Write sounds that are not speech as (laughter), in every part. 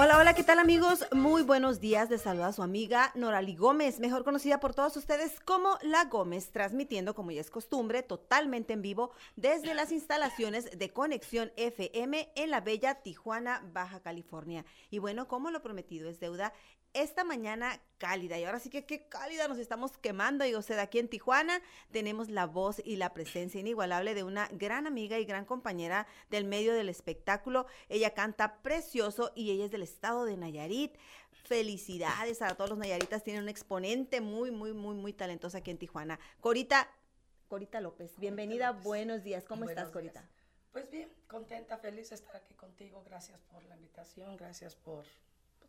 Hola, hola, ¿qué tal amigos? Muy buenos días. Les saluda su amiga Norali Gómez, mejor conocida por todos ustedes como La Gómez, transmitiendo como ya es costumbre, totalmente en vivo desde las instalaciones de Conexión FM en la bella Tijuana, Baja California. Y bueno, como lo prometido es deuda, esta mañana cálida. Y ahora sí que qué cálida nos estamos quemando. Y usted aquí en Tijuana tenemos la voz y la presencia inigualable de una gran amiga y gran compañera del medio del espectáculo. Ella canta precioso y ella es del estado de Nayarit. Felicidades a todos los Nayaritas. Tiene un exponente muy, muy, muy, muy talentoso aquí en Tijuana. Corita, Corita López, bienvenida. Buenos días. ¿Cómo estás, Corita? Pues bien, contenta, feliz de estar aquí contigo. Gracias por la invitación, gracias por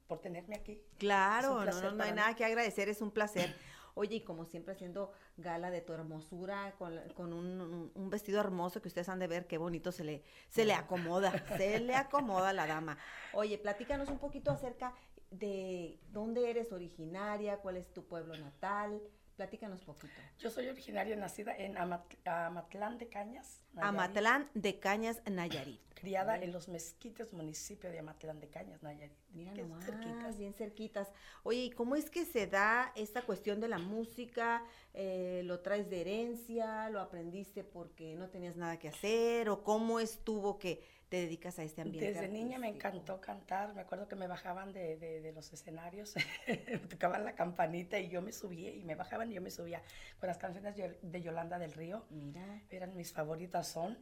por tenerme aquí. Claro, no, no, hay nada que agradecer, es un placer. Oye, y como siempre haciendo gala de tu hermosura, con, un, vestido hermoso que ustedes han de ver qué bonito se le, se le acomoda, se le acomoda a la dama. Oye, platícanos un poquito acerca de dónde eres originaria, cuál es tu pueblo natal, Platícanos poquito. Yo soy originaria, nacida en Amatlán de Cañas. Nayarit. Amatlán de Cañas, Nayarit. Criada en los mezquites, municipio de Amatlán de Cañas, Nayarit. Mira nomás, cerquitas. bien cerquitas. Oye, ¿y cómo es que se da esta cuestión de la música? Eh, ¿Lo traes de herencia? ¿Lo aprendiste porque no tenías nada que hacer? ¿O cómo estuvo que te dedicas a este ambiente? Desde niña me encantó cantar. Me acuerdo que me bajaban de, de, los escenarios, me (laughs) tocaban la campanita y yo me subía y me bajaban y yo me subía con las canciones de Yolanda del Río. Mira. Eran mis favoritas, son.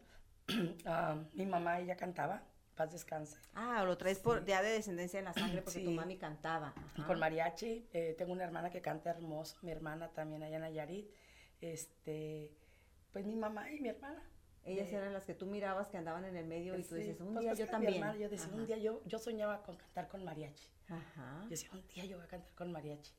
(clears throat) Ah, mi mamá, ella cantaba. Paz descanse. Ah, lo traes por ya de descendencia en la sangre porque tu mami cantaba. Con mariachi. Eh, tengo una hermana que canta hermoso. Mi hermana también allá en Nayarit. Este, pues mi mamá y mi hermana. Ellas eran las que tú mirabas que andaban en el medio y tú dices, un pues, día pues, yo también. yo decía, un día yo, yo soñaba con cantar con mariachi. Ajá. Yo decía, un día yo voy a cantar con mariachi.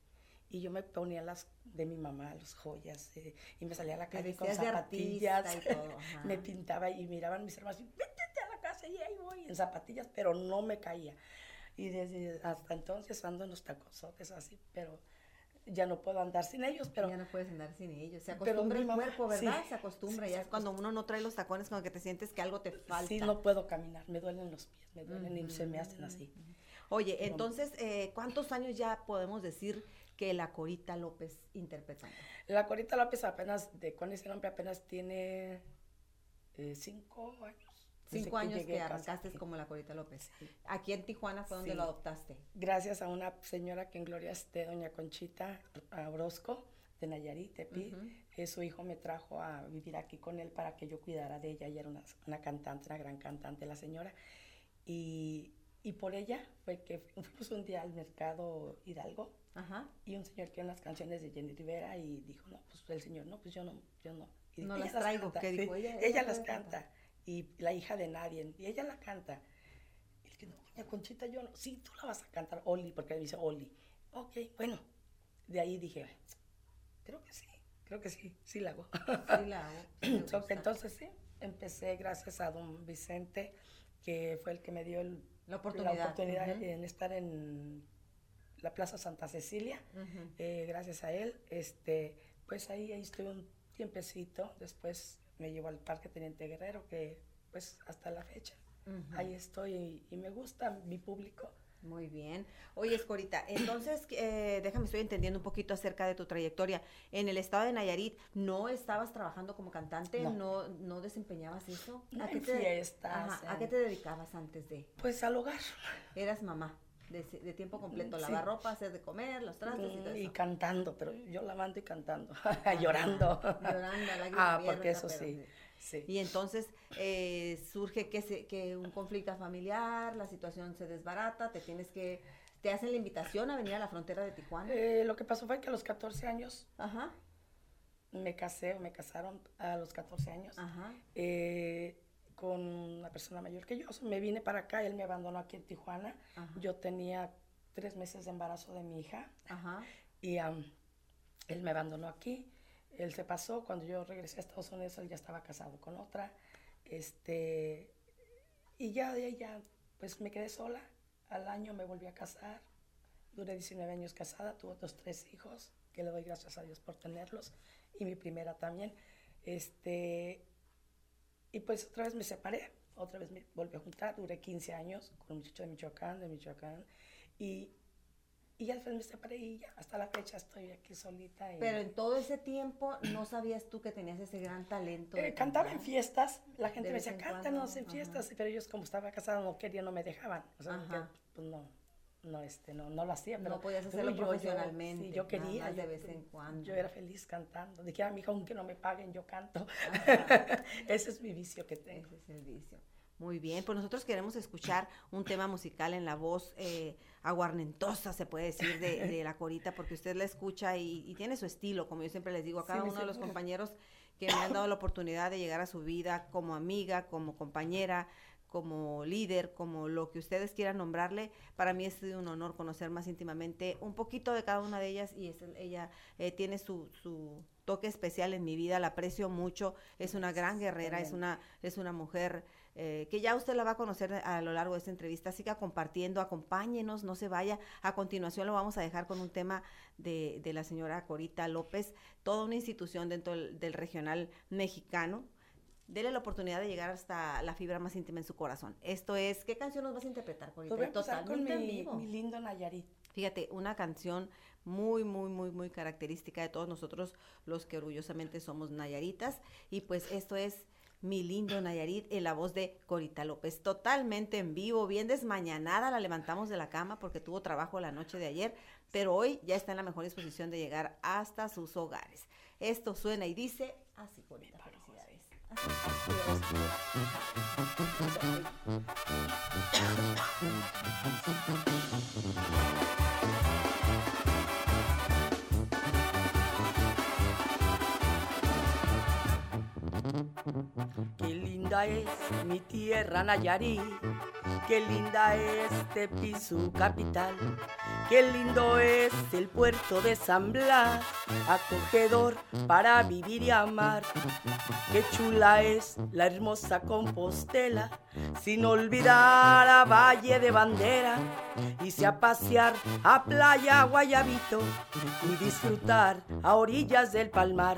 Y yo me ponía las de mi mamá, las joyas, eh, y me salía a la calle con zapatillas. Y todo, (laughs) me pintaba y miraban mis hermanos, y métete a la casa y ahí voy, en zapatillas, pero no me caía. Y desde hasta entonces ando en los tacosotes así, pero ya no puedo andar sin ellos, pero... Ya no puedes andar sin ellos, se acostumbra el cuerpo, ¿verdad? se acostumbra, ya es cuando uno no trae los tacones, como que te sientes que algo te falta. Sí, no puedo caminar, me duelen los pies, me duelen y se me hacen así. Oye, entonces, eh, ¿cuántos años ya podemos decir que la Corita López interpretando? La Corita López apenas, de cuando ese nombre apenas tiene eh, cinco años. Cinco años que, arrancaste como la Corita López. Aquí en Tijuana fue donde lo adoptaste. Gracias a una señora que en gloria esté, doña Conchita Orozco, de Nayarit, Tepi. Eh, su hijo me trajo a vivir aquí con él para que yo cuidara de ella. Ella era una, una cantante, una gran cantante, la señora. Y, y, por ella fue que fuimos un día al mercado Hidalgo. Ajá. Y un señor que las canciones de Jenny Rivera y dijo, no, pues el señor, no, pues yo no, yo no. Y no (laughs) las traigo, ¿qué dijo ella? Ella, las canta y la hija de nadie, y ella la canta. Y que no, doña Conchita, yo no, sí, tú la vas a cantar, Oli, porque me dice Oli. Ok, bueno, de ahí dije, creo que sí, creo que sí, sí la hago. Sí la hago. (clears throat) Entonces sí, empecé gracias a don Vicente, que fue el que me dio la oportunidad, en estar en la Plaza Santa Cecilia, eh, gracias a él, este, pues ahí, ahí estuve un tiempecito, después me llevó al Parque Teniente Guerrero, que pues hasta la fecha. Ahí estoy y, me gusta mi público. Muy bien. Oye, Escorita, entonces, eh, déjame, estoy entendiendo un poquito acerca de tu trayectoria. En el estado de Nayarit, ¿no estabas trabajando como cantante? ¿No, no, desempeñabas eso? ¿A, qué te, ¿A qué te dedicabas antes de? Pues al hogar. Eras mamá de, tiempo completo, lavar ropa, hacer de comer, los trastes y todo Y cantando, pero yo lavando y cantando, (laughs) llorando. Llorando, Ah, porque eso sí. Sí. Y entonces eh, surge que, se, que un conflicto familiar, la situación se desbarata, te tienes que, te hacen la invitación a venir a la frontera de Tijuana. Eh, lo que pasó fue que a los 14 años Ajá. me casé, me casaron a los 14 años. Ajá. Eh, con una persona mayor que yo. me vine para acá, él me abandonó aquí en Tijuana. Yo tenía tres meses de embarazo de mi hija y él me abandonó aquí. Él se pasó, cuando yo regresé a Estados Unidos, él ya estaba casado con otra. Este, y ya de ella, pues me quedé sola. Al año me volví a casar. Duré 19 años casada, tuve otros tres hijos, que le doy gracias a Dios por tenerlos, y mi primera también. Este, y pues otra vez me separé, otra vez me volví a juntar, duré 15 años con un muchacho de Michoacán, de Michoacán, y, y ya después me separé y ya hasta la fecha estoy aquí solita. Pero en todo ese tiempo no sabías tú que tenías ese gran talento. Eh, cantaba en fiestas, la gente me decía, cántanos en fiestas, pero ellos como estaba casada no querían, no me dejaban, o sea, pues no no este no no lo hacía pero no podías hacerlo profesionalmente yo, yo quería de vez en cuando yo era feliz cantando. Dije a mi hija aunque no me paguen yo canto (laughs) ese es mi vicio que tengo. Ese es el vicio. Muy bien pues nosotros queremos escuchar un tema musical en la voz eh, aguarnentosa se puede decir de, la corita porque usted la escucha y, tiene su estilo como yo siempre les digo a cada uno de los compañeros que me han dado la oportunidad de llegar a su vida como amiga como compañera como líder, como lo que ustedes quieran nombrarle, para mí es un honor conocer más íntimamente un poquito de cada una de ellas y es, ella eh, tiene su, su, toque especial en mi vida, la aprecio mucho, es una gran guerrera, es una, es una mujer eh, que ya usted la va a conocer a lo largo de esta entrevista, siga compartiendo, acompáñenos, no se vaya. A continuación lo vamos a dejar con un tema de, de la señora Corita López, toda una institución dentro del regional mexicano dele la oportunidad de llegar hasta la fibra más íntima en su corazón. Esto es, ¿qué canción nos vas a interpretar, Corita? Voy a Totalmente con mi, mi lindo Nayarit. Fíjate, una canción muy, muy, muy, muy característica de todos nosotros los que orgullosamente somos Nayaritas. Y pues esto es Mi lindo Nayarit en la voz de Corita López, totalmente en vivo, bien desmañanada, la levantamos de la cama porque tuvo trabajo la noche de ayer, pero hoy ya está en la mejor disposición de llegar hasta sus hogares. Esto suena y dice así, Corita. Qué linda es mi tierra Nayarit, qué linda es Tepisu capital, qué lindo es el puerto de San Blas, acogedor para vivir y amar. Qué chula es la hermosa Compostela, sin olvidar a Valle de Bandera, y se a pasear a Playa Guayabito y disfrutar a orillas del Palmar.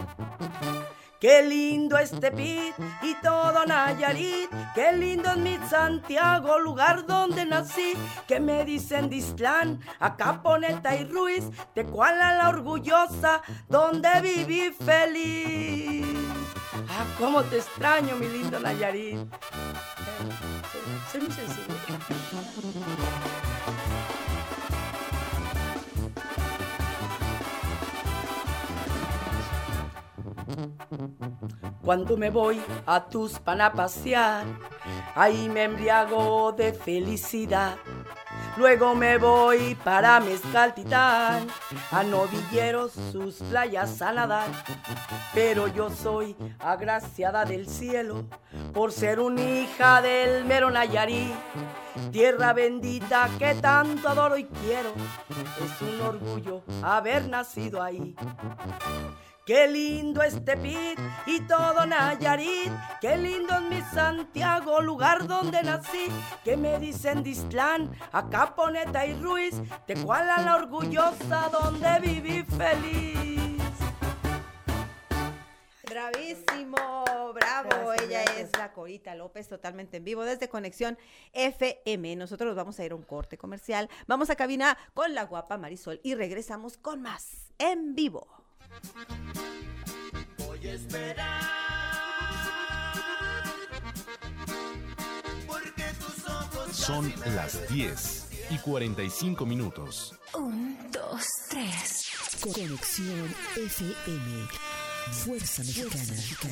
Qué lindo este Pit y todo Nayarit, qué lindo es mi Santiago, lugar donde nací. Que me dicen Distlán, acá Poneta y Ruiz, de Cuala la orgullosa, donde viví feliz. Ah, cómo te extraño, mi lindo Nayarit. Soy muy sensible. Cuando me voy a tus a pasear, ahí me embriago de felicidad. Luego me voy para Mezcaltitán, a novilleros sus playas a nadar. Pero yo soy agraciada del cielo por ser una hija del mero Nayarí. Tierra bendita que tanto adoro y quiero, es un orgullo haber nacido ahí. Qué lindo este Pit y todo Nayarit. Qué lindo es mi Santiago, lugar donde nací. Que me dicen Distlán, acá Poneta y Ruiz. De cual a la orgullosa donde viví feliz. Bravísimo, bravo. Ella es la Corita López, totalmente en vivo desde Conexión FM. Nosotros vamos a ir a un corte comercial. Vamos a cabina con la guapa Marisol y regresamos con más en vivo. Voy a esperar. Porque tus ojos Son las 10 y 45 minutos. Un, dos, tres. Conexión FM. Fuerza Mexicana. Con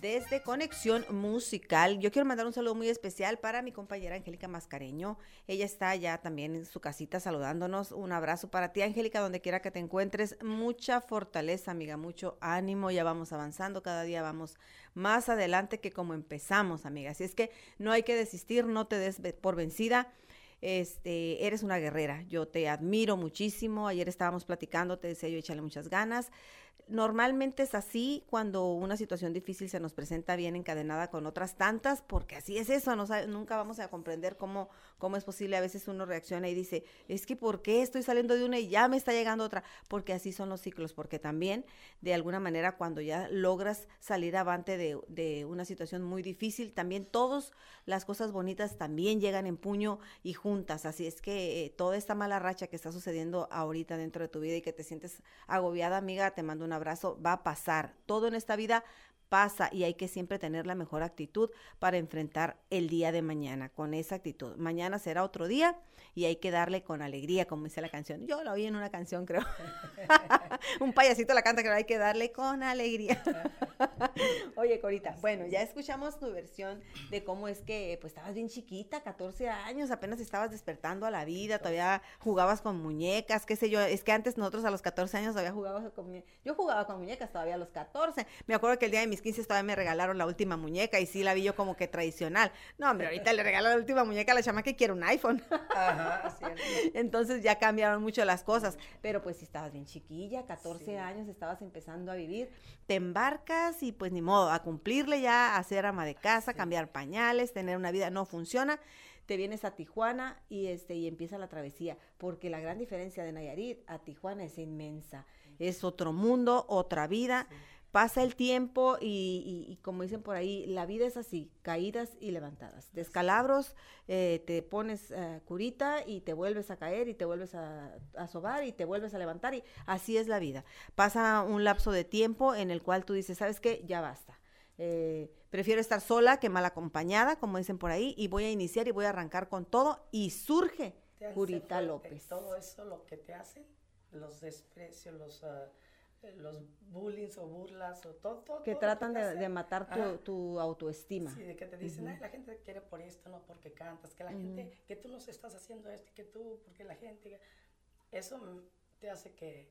Desde Conexión Musical. Yo quiero mandar un saludo muy especial para mi compañera Angélica Mascareño. Ella está ya también en su casita saludándonos. Un abrazo para ti, Angélica, donde quiera que te encuentres. Mucha fortaleza, amiga, mucho ánimo. Ya vamos avanzando, cada día vamos más adelante que como empezamos, amiga. Así es que no hay que desistir, no te des por vencida este, eres una guerrera, yo te admiro muchísimo, ayer estábamos platicando, te decía yo, échale muchas ganas, normalmente es así cuando una situación difícil se nos presenta bien encadenada con otras tantas, porque así es eso, no nunca vamos a comprender cómo, cómo es posible. A veces uno reacciona y dice, es que ¿por qué estoy saliendo de una y ya me está llegando otra? Porque así son los ciclos, porque también de alguna manera cuando ya logras salir avante de, una situación muy difícil, también todas las cosas bonitas también llegan en puño y juntas. Así es que eh, toda esta mala racha que está sucediendo ahorita dentro de tu vida y que te sientes agobiada, amiga, te mando una abrazo, va a pasar. Todo en esta vida pasa y hay que siempre tener la mejor actitud para enfrentar el día de mañana con esa actitud. Mañana será otro día y hay que darle con alegría, como dice la canción. Yo la oí en una canción, creo. (laughs) Un payasito la canta, que hay que darle con alegría. (laughs) Oye, Corita, bueno, ya escuchamos tu versión de cómo es que pues estabas bien chiquita, 14 años, apenas estabas despertando a la vida, todavía jugabas con muñecas, qué sé yo. Es que antes nosotros a los 14 años todavía jugábamos con muñecas. Yo jugaba con muñecas todavía a los 14. Me acuerdo que el día de mi 15 todavía me regalaron la última muñeca y sí la vi yo como que tradicional. No, hombre, ahorita le regalo la última muñeca a la chama que quiere un iPhone. Ajá, (laughs) Entonces ya cambiaron mucho las cosas. Pero pues si estabas bien chiquilla, 14 años, estabas empezando a vivir, te embarcas y pues ni modo, a cumplirle ya, a ser ama de casa, cambiar pañales, tener una vida, no funciona. Te vienes a Tijuana y este y empieza la travesía, porque la gran diferencia de Nayarit a Tijuana es inmensa. Es otro mundo, otra vida pasa el tiempo y, como dicen por ahí, la vida es así, caídas y levantadas. Descalabros, eh, te pones eh, curita y te vuelves a caer y te vuelves a, a, sobar y te vuelves a levantar y así es la vida. Pasa un lapso de tiempo en el cual tú dices, ¿sabes qué? Ya basta. Eh, prefiero estar sola que mal acompañada, como dicen por ahí, y voy a iniciar y voy a arrancar con todo y surge Curita López. Todo eso lo que te hacen, los desprecios, los... Ah, los bullying o burlas o todo. todo que tratan de, matar tu, tu, autoestima. Sí, de que te dicen, la gente quiere por esto, no porque cantas, que la gente, que tú nos estás haciendo esto, que tú, porque la gente, eso te hace que,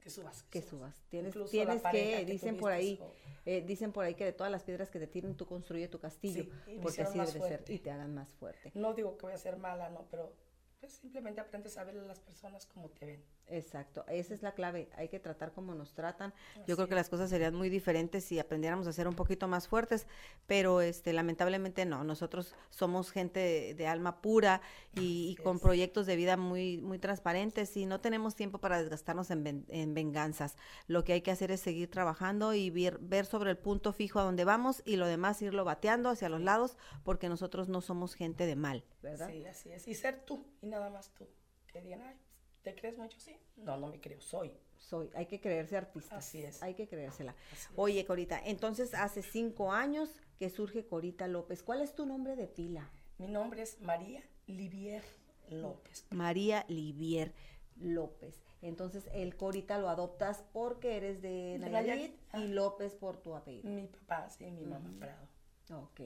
que subas. Que, subas. Tienes, tienes que, dicen por ahí, eh, dicen por ahí que de todas las piedras que te tiren, tú construye tu castillo, porque así debe ser, y te hagan más fuerte. No digo que voy a ser mala, no, pero pues simplemente aprendes a ver a las personas como te ven. Exacto, esa es la clave, hay que tratar como nos tratan. Yo creo que las cosas serían muy diferentes si aprendiéramos a ser un poquito más fuertes, pero este lamentablemente no, nosotros somos gente de, alma pura y, con proyectos de vida muy muy transparentes y no tenemos tiempo para desgastarnos en, en, venganzas. Lo que hay que hacer es seguir trabajando y ver, ver sobre el punto fijo a donde vamos y lo demás irlo bateando hacia los lados porque nosotros no somos gente de mal, ¿verdad? Sí, así es, y ser tú y nada más tú. Que digan, ay, ¿Te crees mucho? Sí. No, no me creo, soy. Soy, hay que creerse artista. Así es. Hay que creérsela. Oye, Corita, entonces hace cinco años que surge Corita López. ¿Cuál es tu nombre de pila? Mi nombre es María Livier López. María Livier López. Entonces, el Corita lo adoptas porque eres de Nayarit y López por tu apellido. Mi papá, sí, mi mamá Prado. Ok,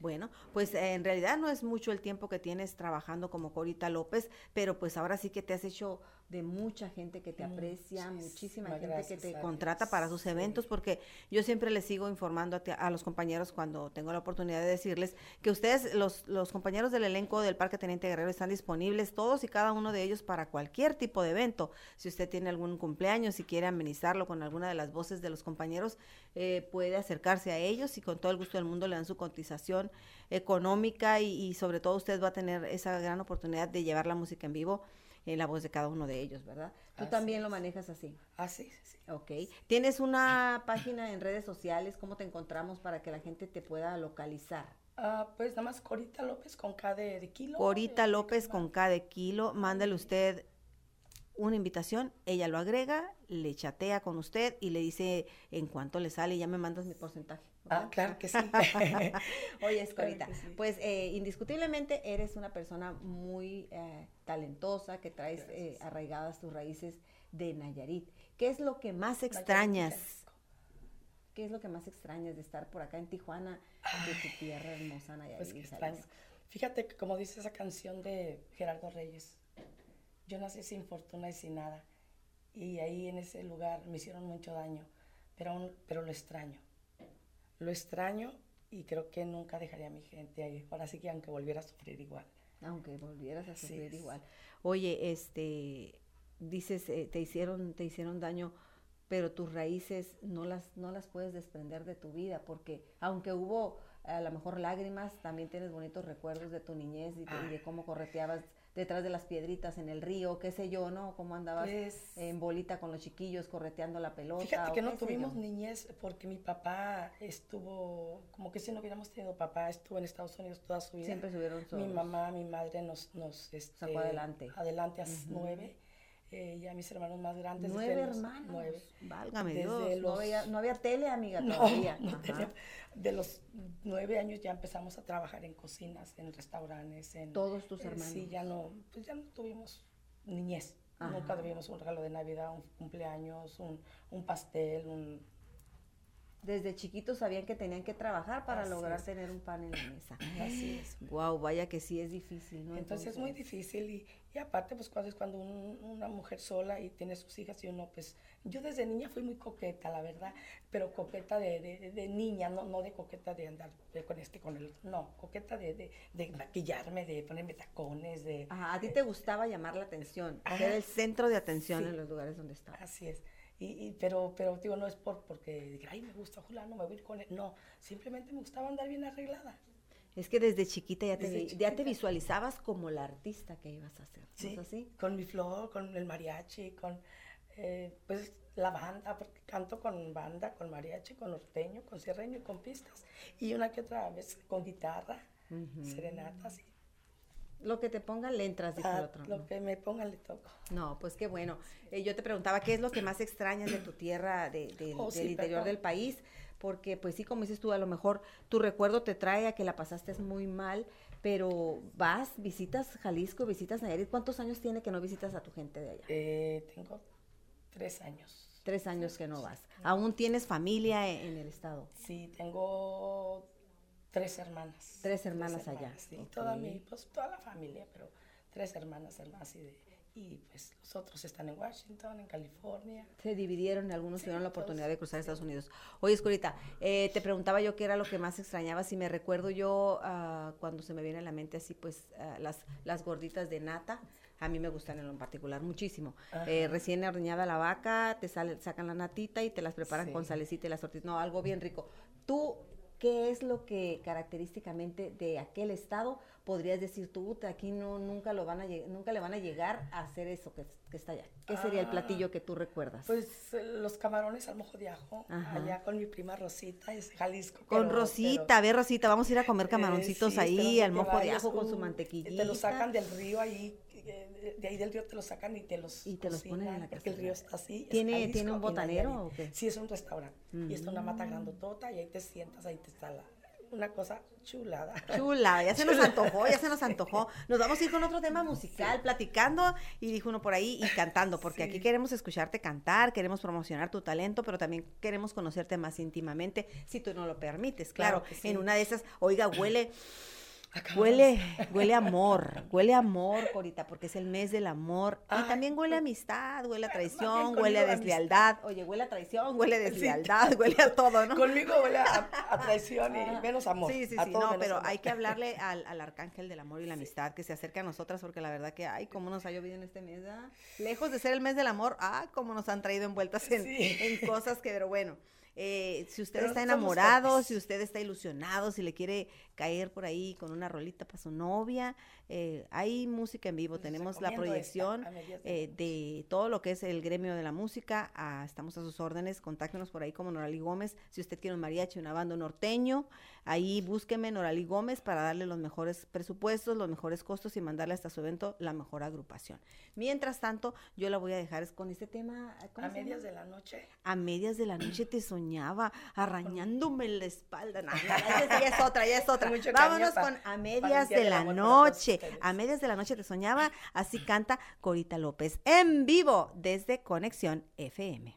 bueno, pues eh, en realidad no es mucho el tiempo que tienes trabajando como Corita López, pero pues ahora sí que te has hecho de mucha gente que te aprecia, muchísima gente que te contrata para sus eventos, porque yo siempre les sigo informando a, a, los compañeros cuando tengo la oportunidad de decirles que ustedes, los, los compañeros del elenco del Parque Teniente Guerrero, están disponibles todos y cada uno de ellos para cualquier tipo de evento. Si usted tiene algún cumpleaños, si quiere amenizarlo con alguna de las voces de los compañeros, eh, puede acercarse a ellos y con todo el gusto del mundo le dan su cotización económica y, y sobre todo usted va a tener esa gran oportunidad de llevar la música en vivo en la voz de cada uno de ellos, ¿verdad? Tú también lo manejas así. Así, sí, sí. Ok. ¿Tienes una página en redes sociales? ¿Cómo te encontramos para que la gente te pueda localizar? Ah, pues nada más Corita López con K de, kilo. Corita López con K de kilo. Mándale usted una invitación, ella lo agrega, le chatea con usted y le dice en cuánto le sale, ya me mandas mi porcentaje. Ah, claro que sí. (laughs) Oye, (laughs) Escorita, pues eh, indiscutiblemente eres una persona muy eh, talentosa, que traes eh, arraigadas tus raíces de Nayarit. ¿Qué es lo que más extrañas? ¿Qué es lo que más extrañas de estar por acá en Tijuana, de tu tierra hermosa, Nayarit? Pues que y extraño. Fíjate que como dice esa canción de Gerardo Reyes, yo nací sin fortuna y sin nada. Y ahí en ese lugar me hicieron mucho daño, pero, aún- pero lo extraño. Lo extraño y creo que nunca dejaría a mi gente ahí. Ahora sí que aunque volviera a sufrir igual. Aunque volvieras a sufrir igual. Oye, este, dices, eh, te hicieron, te hicieron daño, pero tus raíces no las, no las puedes desprender de tu vida, porque aunque hubo a lo mejor lágrimas, también tienes bonitos recuerdos de tu niñez y de, y de Ay. cómo correteabas detrás de las piedritas en el río, qué sé yo, ¿no? Cómo andabas en bolita con los chiquillos correteando la pelota. Fíjate que no tuvimos yo. niñez porque mi papá estuvo, como que si no hubiéramos tenido papá, estuvo en Estados Unidos toda su vida. Siempre estuvieron Mi solos. mamá, mi madre nos, nos este, Sacó adelante. Adelante a nueve. Eh, y a mis hermanos más grandes. Nueve hermanos. Nueve. Válgame Desde Dios. No, los- había, no había tele, amiga, (laughs) No, todavía. no tenía- De los nueve años ya empezamos a trabajar en cocinas, en restaurantes, en... Todos tus eh, hermanos. sí, ya no, pues ya no tuvimos niñez. Ajá. Nunca tuvimos un regalo de Navidad, un cumpleaños, un, un pastel, un... Desde chiquitos sabían que tenían que trabajar para Así lograr es. tener un pan en la mesa. (clears throat) Así es. Wow, vaya que sí es difícil, ¿no? Entonces es muy difícil y, y aparte pues cuando es cuando un- una mujer sola y tiene sus hijas y uno pues yo desde niña fui muy coqueta la verdad pero coqueta de, de- de niña no, no de coqueta de andar de con este con el otro no coqueta de, de, maquillarme de ponerme tacones de Ajá, a ti te gustaba llamar la atención, ser el centro de atención Sí. en los lugares donde estabas. así es y, y- pero pero digo no es por porque ay me gusta fulano me voy a ir con él no simplemente me gustaba andar bien arreglada Es que desde chiquita ya te, ya te visualizabas como la artista que ibas a ser, ¿no Sí, es así? con mi flor, con el mariachi, con eh, pues la banda, porque canto con banda, con mariachi, con norteño, con sierreño y con pistas. Y una que otra vez con guitarra, serenatas y Lo que te ponga le entras, dijo el a otro. Ah, lo que me pongan le toco. No, pues qué bueno. Eh, yo te preguntaba, ¿qué es lo que más extrañas de tu tierra, de- del- Oh, del sí, interior perdón. del país? Porque, pues sí, como dices tú, a lo mejor tu recuerdo te trae a que la pasaste muy mal, pero vas, visitas Jalisco, visitas Nayarit. ¿Cuántos años tiene que no visitas a tu gente de allá? Eh, tengo tres años. Tres años que no vas. ¿Aún tienes familia e- en el estado? Sí, tengo tres hermanas. Tres hermanas allá, Sí, toda mi, pues toda la familia, pero tres hermanas, hermanas y de, y pues los otros están en Washington, en California. Se dividieron y algunos Sí, tuvieron la todos, oportunidad de cruzar Estados Unidos. Oye, Escorita, eh, te preguntaba yo qué era lo que más extrañaba. Si me recuerdo yo ah, cuando se me viene a la mente así, pues ah, las, las gorditas de nata. A mí me gustan en lo particular muchísimo. Eh, recién ordeñada la vaca, te sale- sacan la natita y te las preparan Sí. con salecita y las tortillas. No, algo bien rico. ¿Tú qué es lo que característicamente de aquel estado podrías decir tú, "Uta, aquí no, nunca, lo van a, nunca le van a llegar a hacer eso que, que está allá? ¿Qué sería el Ah, platillo que tú recuerdas? Pues los camarones al mojo de ajo, Ajá. allá con mi prima Rosita, es Jalisco. Con pero- Rosita, pero- a ver De ahí, de ahí del río te los sacan y te los Y te los ponen en la porque el río está así. ¿Tiene- tiene un botanero o qué? Sí, es un restaurante. Y está una mata grandotota y ahí te sientas, ahí te está la, una cosa chulada. Chula, ya se nos antojó, ya se nos antojó. (laughs) Nos vamos a ir con otro tema musical, platicando, y dijo uno por ahí, y cantando, porque aquí queremos escucharte cantar, queremos promocionar tu talento, pero también queremos conocerte más íntimamente, si tú no lo permites. Claro, Claro que sí. en una de esas, oiga, huele, Acabamos. huele, huele (laughs) amor, huele amor, Corita, porque es el mes del amor, y también huele a amistad, huele a traición, huele a conmigo deslealdad, oye, huele a traición, huele a deslealdad, huele a todo, ¿no? Conmigo huele a, a traición y menos amor. Sí, sí, sí, no, pero amor. hay que hablarle (laughs) al, al arcángel del amor y la amistad que se acerca a nosotras, porque la verdad que, ay, cómo nos ha llovido en este mes, ¿ah? Lejos de ser el mes del amor, ah, cómo nos han traído envueltas en, Sí. en (laughs) cosas que, pero bueno. eh, si usted Pero está enamorado, si usted está ilusionado, si le quiere caer por ahí con una rolita para su novia, eh, hay música en vivo. Tenemos la esta, proyección eh, de todo lo que es el gremio de la música. ah, estamos a sus órdenes. Contáctenos por ahí como Norali Gómez. Si usted quiere un mariachi, una banda un norteño, ahí búsqueme Norali Gómez para darle los mejores presupuestos, los mejores costos y mandarle hasta su evento la mejor agrupación. Mientras tanto, yo la voy a dejar es con este tema. ¿cómo A medias de la noche. A medias de la noche te soñaba arañándome la espalda. No, no, (laughs) esa ya es otra, ya es otra. Vámonos con A Medias de la Noche. A Medias de la Noche te soñaba, así canta Corita López en vivo desde Conexión FM.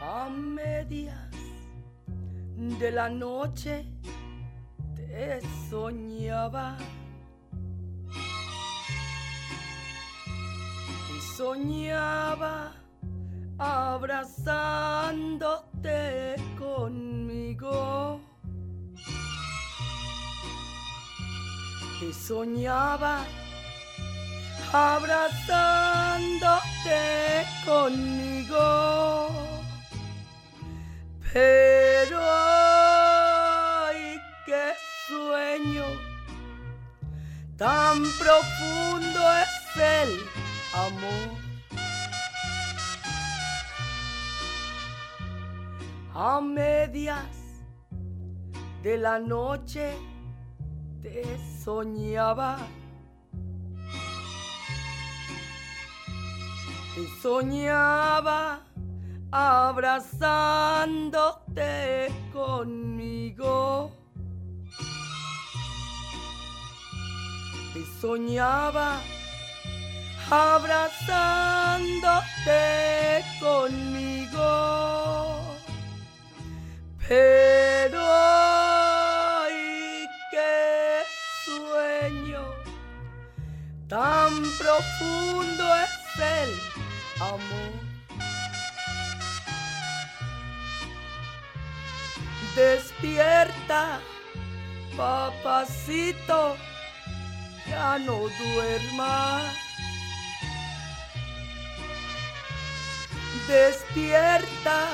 A medias de la noche te soñaba soñaba abrazándote conmigo. Y soñaba abrazándote conmigo. Pero ay, qué sueño tan profundo es el amor. A medias de la noche te soñaba. Te soñaba abrazándote conmigo. Te soñaba abrazándote conmigo. Pero ay, qué sueño tan profundo es el amor. Despierta, papacito, ya no duermas. Despierta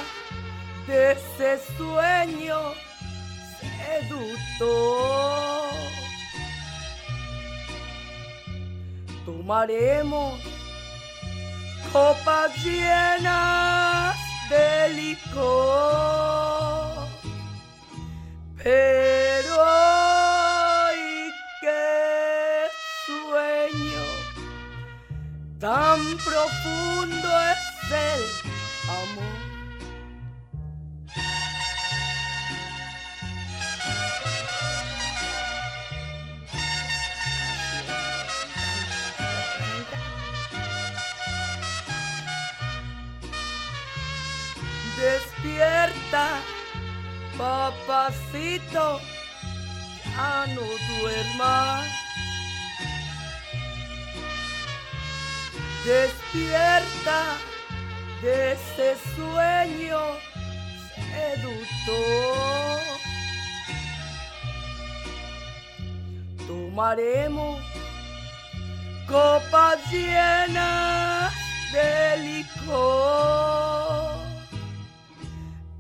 de ese sueño seductor. Tomaremos copas llenas de licor. Pero ay, qué sueño tan profundo es amor. Despierta, papacito, ya no duermas. Despierta de ese sueño seductor. Tomaremos copas llenas de licor.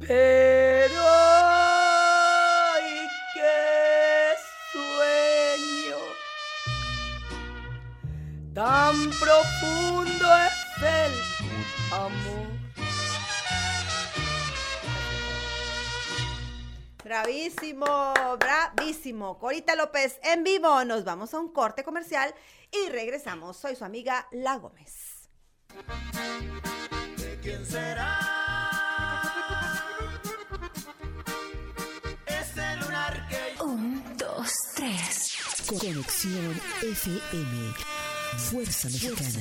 Pero ay, qué sueño tan profundo es Bravísimo, bravísimo. Corita López en vivo. Nos vamos a un corte comercial y regresamos. Soy su amiga La Gómez. ¿De quién será? Ese lunar que Un, dos, tres. Conexión FM. Fuerza Mexicana.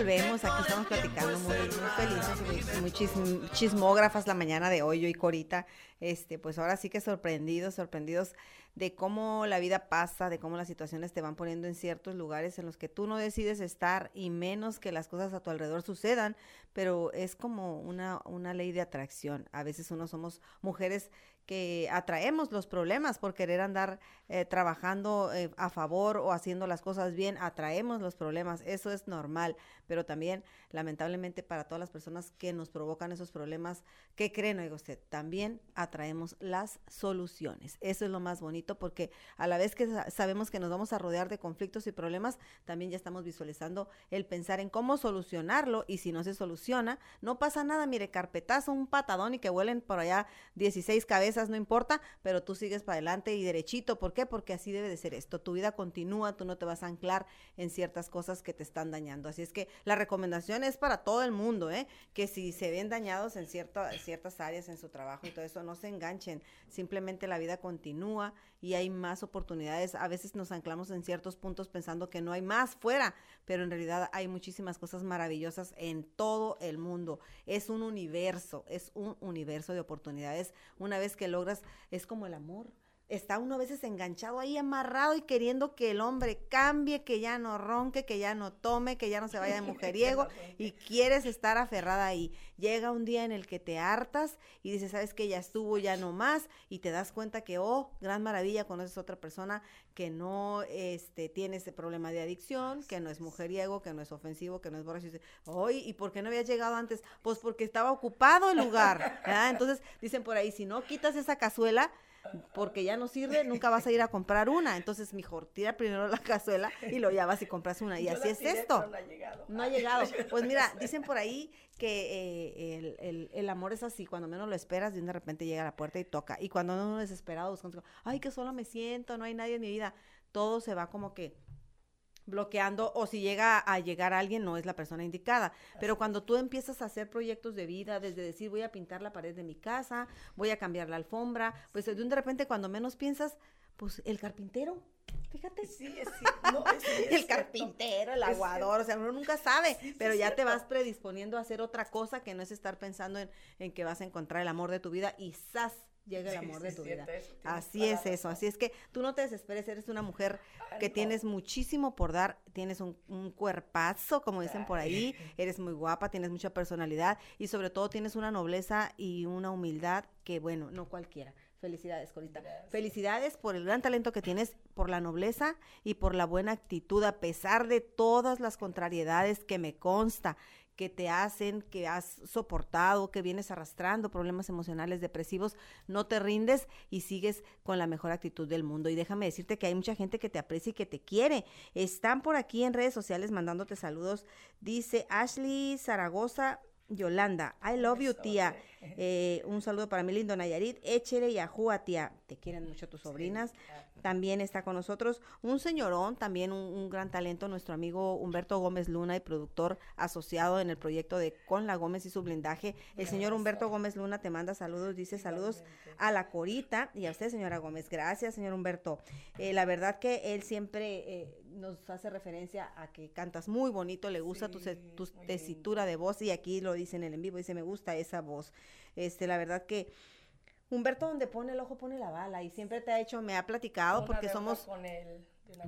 Volvemos, aquí estamos platicando muy, felices, muy, chismógrafas la mañana de hoy, yo y Corita, este, pues ahora sí que sorprendidos, sorprendidos de cómo la vida pasa, de cómo las situaciones te van poniendo en ciertos lugares en los que tú no decides estar y menos que las cosas a tu alrededor sucedan, pero es como una, una ley de atracción. A veces uno somos mujeres que atraemos los problemas por querer andar eh, trabajando eh, a favor o haciendo las cosas bien, atraemos los problemas, eso es normal, pero también lamentablemente para todas las personas que nos provocan esos problemas, ¿qué creen, oiga usted? También atraemos las soluciones, eso es lo más bonito porque a la vez que sabemos que nos vamos a rodear de conflictos y problemas, también ya estamos visualizando el pensar en cómo solucionarlo y si no se soluciona, no pasa nada, mire, carpetazo, un patadón y que vuelen por allá 16 cabezas, no importa, pero tú sigues para adelante y derechito, ¿por qué? Porque así debe de ser esto. Tu vida continúa, tú no te vas a anclar en ciertas cosas que te están dañando. Así es que la recomendación es para todo el mundo, ¿eh? Que si se ven dañados en ciertas áreas en su trabajo y todo eso, no se enganchen. Simplemente la vida continúa y hay más oportunidades. A veces nos anclamos en ciertos puntos pensando que no hay más fuera, pero en realidad hay muchísimas cosas maravillosas en todo el mundo. Es un universo, es un universo de oportunidades. Una vez que logras, es como el amor está uno a veces enganchado ahí, amarrado y queriendo que el hombre cambie, que ya no ronque, que ya no tome, que ya no se vaya de (laughs) mujeriego y quieres estar aferrada ahí. Llega un día en el que te hartas y dices, sabes que ya estuvo, ya no más y te das cuenta que, oh, gran maravilla, conoces a otra persona que no este, tiene ese problema de adicción, que no es mujeriego, que no es ofensivo, que no es borracho. Y dice, oye, ¿y por qué no había llegado antes? Pues porque estaba ocupado el lugar. Entonces dicen por ahí, si no quitas esa cazuela, porque ya no sirve, nunca vas a ir a comprar una. Entonces, mejor tira primero la cazuela y lo llevas y compras una. Y así es esto. No ha llegado. No ha llegado. (laughs) Pues mira, dicen por ahí que eh, el, el, el, amor es así, cuando menos lo esperas, de repente llega a la puerta y toca. Y cuando uno desesperado, buscando, ay, que solo me siento, no hay nadie en mi vida, todo se va como que bloqueando o si llega a llegar alguien no es la persona indicada. Pero cuando tú empiezas a hacer proyectos de vida, desde decir voy a pintar la pared de mi casa, voy a cambiar la alfombra, pues de un de repente cuando menos piensas, pues el carpintero, fíjate. Sí, es, no, (laughs) el carpintero, el aguador, o sea, uno nunca sabe, pero ya te vas predisponiendo a hacer otra cosa que no es estar pensando en, en que vas a encontrar el amor de tu vida y ¡zas! Llega el amor de tu vida. así es eso, así es que tú no te desesperes, eres una mujer que tienes muchísimo por dar, tienes un, cuerpazo, como dicen por ahí, eres muy guapa, tienes mucha personalidad y sobre todo tienes una nobleza y una humildad que, bueno, no cualquiera. Felicidades, Corita. Felicidades por el gran talento que tienes, por la nobleza y por la buena actitud, a pesar de todas las contrariedades que me consta que te hacen, que has soportado, que vienes arrastrando problemas emocionales depresivos, no te rindes y sigues con la mejor actitud del mundo. Y déjame decirte que hay mucha gente que te aprecia y que te quiere. Están por aquí en redes sociales mandándote saludos. Dice Ashley Zaragoza, Yolanda, I love you, tía. (laughs) Eh, un saludo para mi lindo Nayarit. Échele y ajúa, tía. Te quieren mucho tus sobrinas. También está con nosotros un señorón, también un, gran talento, nuestro amigo Humberto Gómez Luna y productor asociado en el proyecto de Con la Gómez y su blindaje. El señor Humberto Gómez Luna te manda saludos, dice saludos a la Corita y a usted, señora Gómez. Gracias, señor Humberto. Eh, la verdad que él siempre eh, nos hace referencia a que cantas muy bonito, le gusta tu, tu tesitura de voz y aquí lo dice en el en vivo, dice me gusta esa voz. Este, la verdad que Humberto donde pone el ojo pone la bala y siempre te ha hecho, me ha platicado porque somos...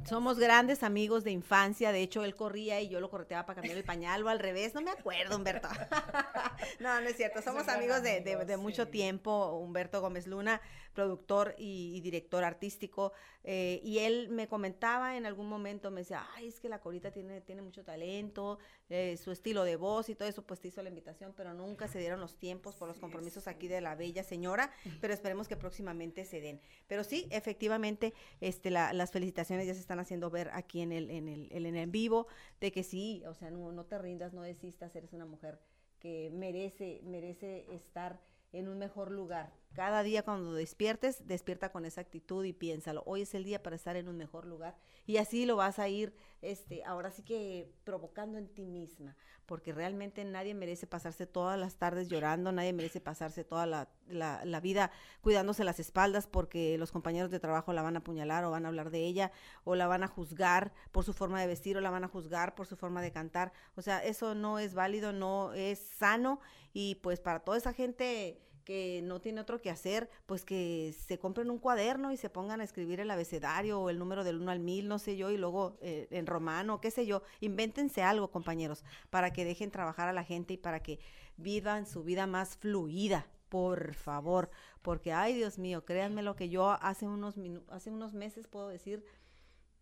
Somos grandes amigos de infancia, de hecho él corría y yo lo correteaba para cambiar el pañal o al revés, no me acuerdo Humberto. (laughs) no, no es cierto, somos amigos de, de, mucho tiempo, Humberto Gómez Luna, productor y, director artístico, eh, y él me comentaba en algún momento, me decía, ay, es que la Corita tiene, tiene mucho talento, eh, su estilo de voz y todo eso, pues te hizo la invitación, pero nunca se dieron los tiempos por los compromisos aquí de la bella señora, (laughs) pero esperemos que próximamente se den. Pero sí, efectivamente, este, las felicitaciones se están haciendo ver aquí en el, en el, en el vivo, de que sí, o sea, no, no te rindas, no desistas, eres una mujer que merece, merece estar en un mejor lugar Cada día cuando despiertes, despierta con esa actitud y piénsalo. Hoy es el día para estar en un mejor lugar y así lo vas a ir, este, ahora sí que provocando en ti misma, porque realmente nadie merece pasarse todas las tardes llorando, nadie merece pasarse toda la, la, vida cuidándose las espaldas porque los compañeros de trabajo la van a apuñalar o van a hablar de ella o la van a juzgar por su forma de vestir o la van a juzgar por su forma de cantar. O sea, eso no es válido, no es sano y pues para toda esa gente que no tiene otro que hacer, pues que se compren un cuaderno y se pongan a escribir el abecedario o el número del 1 al 1000, no sé yo, y luego eh, en romano, qué sé yo. Invéntense algo, compañeros, para que dejen trabajar a la gente y para que vivan su vida más fluida, por favor, porque ay Dios mío, créanme lo que yo hace unos hace unos meses puedo decir,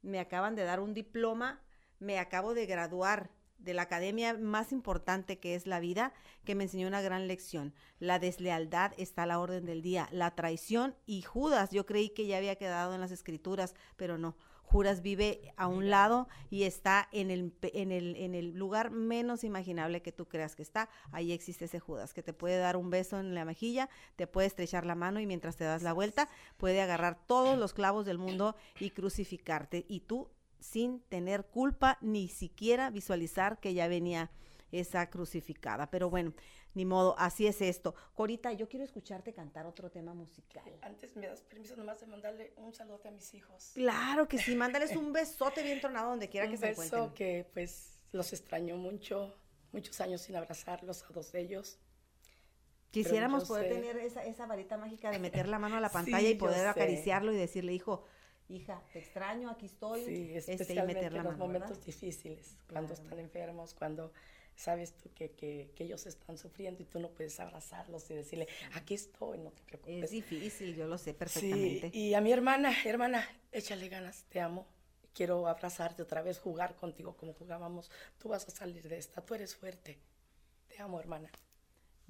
me acaban de dar un diploma, me acabo de graduar de la academia más importante que es la vida, que me enseñó una gran lección. La deslealtad está a la orden del día, la traición y Judas. Yo creí que ya había quedado en las escrituras, pero no. Judas vive a un lado y está en el, en, el, en el lugar menos imaginable que tú creas que está. Ahí existe ese Judas, que te puede dar un beso en la mejilla, te puede estrechar la mano y mientras te das la vuelta puede agarrar todos los clavos del mundo y crucificarte. Y tú sin tener culpa ni siquiera visualizar que ya venía esa crucificada. Pero bueno, ni modo, así es esto. Corita, yo quiero escucharte cantar otro tema musical. Antes me das permiso nomás de mandarle un saludo a mis hijos. Claro que sí, mándales un (laughs) besote bien tronado donde quiera que se encuentren. Un beso que pues los extraño mucho, muchos años sin abrazarlos a dos de ellos. Quisiéramos poder tener esa, esa varita mágica de meter la mano a la (laughs) pantalla y poder acariciarlo y decirle, hijo, hija, te extraño, aquí estoy. Sí, este, especialmente en los momentos difíciles, cuando están enfermos, cuando sabes tú que, que, que, ellos están sufriendo y tú no puedes abrazarlos y decirle, aquí estoy, no te preocupes. Es difícil, yo lo sé perfectamente. Sí, y a mi hermana, hermana, échale ganas, te amo. Quiero abrazarte otra vez, jugar contigo como jugábamos. Tú vas a salir de esta, tú eres fuerte. Te amo, hermana.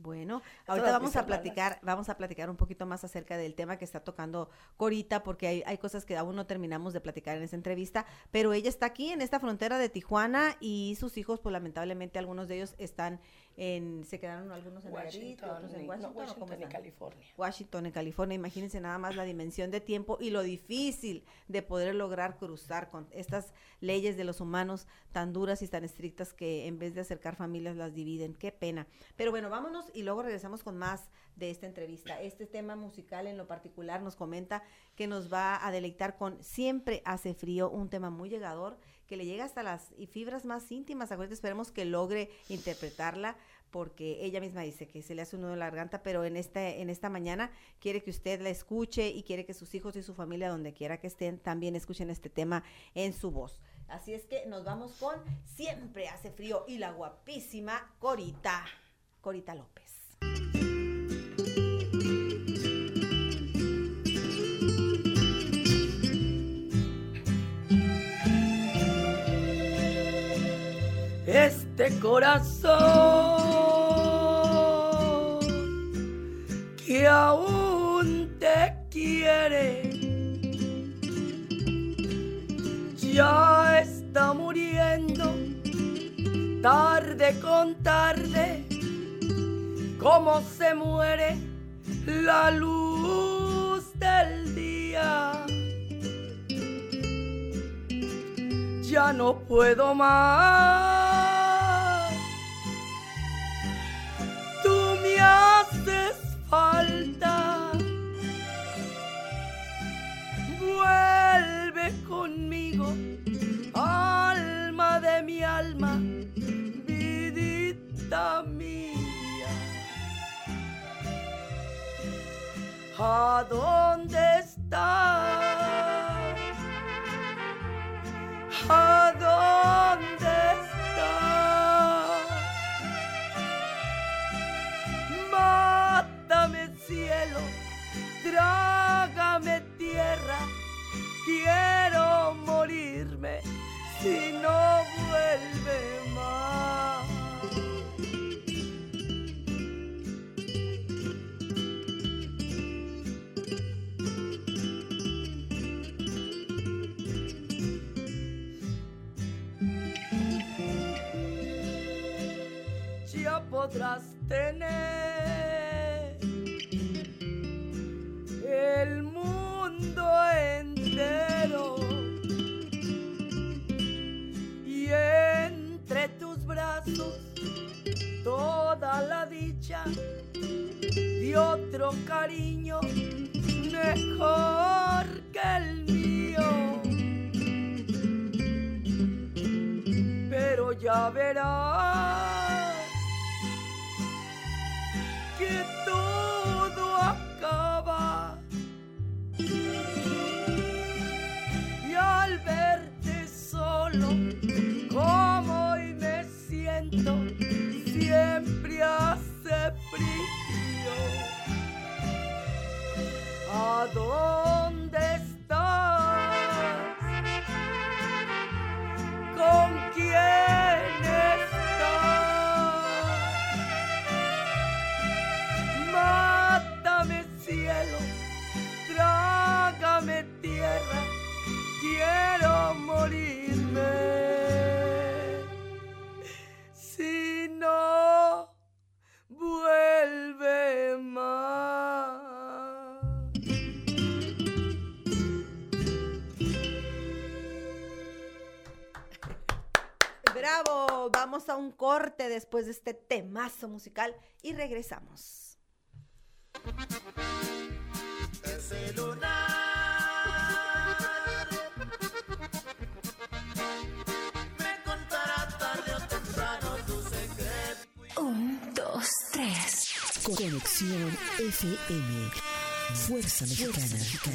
Bueno, ahorita vamos a platicar, vamos a platicar un poquito más acerca del tema que está tocando Corita, porque hay, hay, cosas que aún no terminamos de platicar en esta entrevista, pero ella está aquí en esta frontera de Tijuana y sus hijos, pues lamentablemente algunos de ellos están se quedaron algunos en Washington, otros en Washington, California. Washington, en California. Imagínense nada más la dimensión de tiempo y lo difícil de poder lograr cruzar con estas leyes de los humanos tan duras y tan estrictas que en vez de acercar familias las dividen. Qué pena. Pero bueno, vámonos y luego regresamos con más de esta entrevista. Este tema musical en lo particular nos comenta que nos va a deleitar con Siempre hace frío, un tema muy llegador que le llega hasta las fibras más íntimas. Acuérdense, esperemos que logre interpretarla porque ella misma dice que se le hace un nudo en la garganta, pero en este, en esta mañana quiere que usted la escuche y quiere que sus hijos y su familia, donde quiera que estén, también escuchen este tema en su voz. Así es que nos vamos con Siempre hace frío y la guapísima Corita, Corita López. Este corazón que aún te quiere. Ya está muriendo tarde con tarde, como se muere la luz del día. Ya no puedo más haces falta. Vuelve conmigo, alma de mi alma, vidita mía. ¿A Bravo, vamos a un corte después de este temazo musical y regresamos. Ese lunar me contará tarde o temprano tu secreto. Un, dos, tres. Conexión FM. Fuerza Mexicana. Con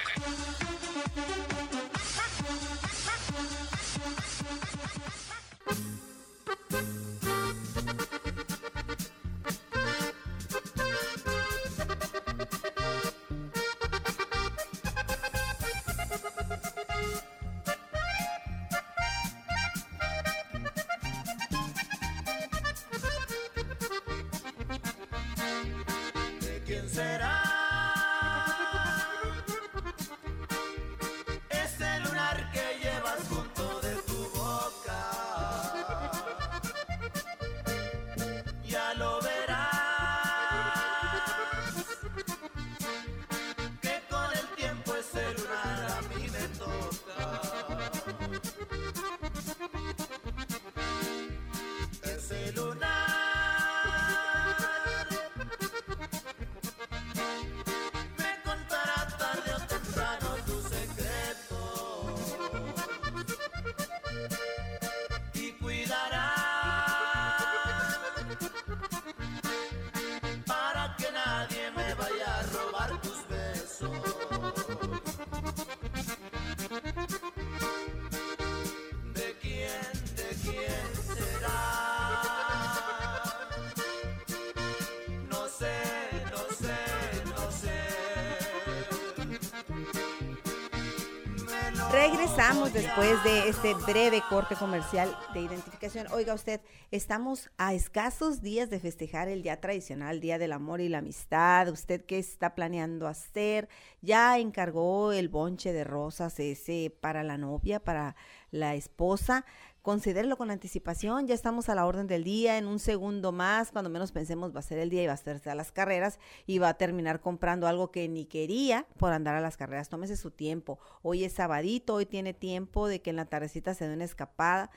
Regresamos después de este breve corte comercial de identificación. Oiga usted, estamos a escasos días de festejar el día tradicional, Día del Amor y la Amistad. ¿Usted qué está planeando hacer? ¿Ya encargó el bonche de rosas ese para la novia, para la esposa? Considérelo con anticipación, ya estamos a la orden del día, en un segundo más, cuando menos pensemos va a ser el día y va a hacerse a las carreras y va a terminar comprando algo que ni quería por andar a las carreras. Tómese su tiempo. Hoy es sabadito, hoy tiene tiempo de que en la tardecita se dé una escapada.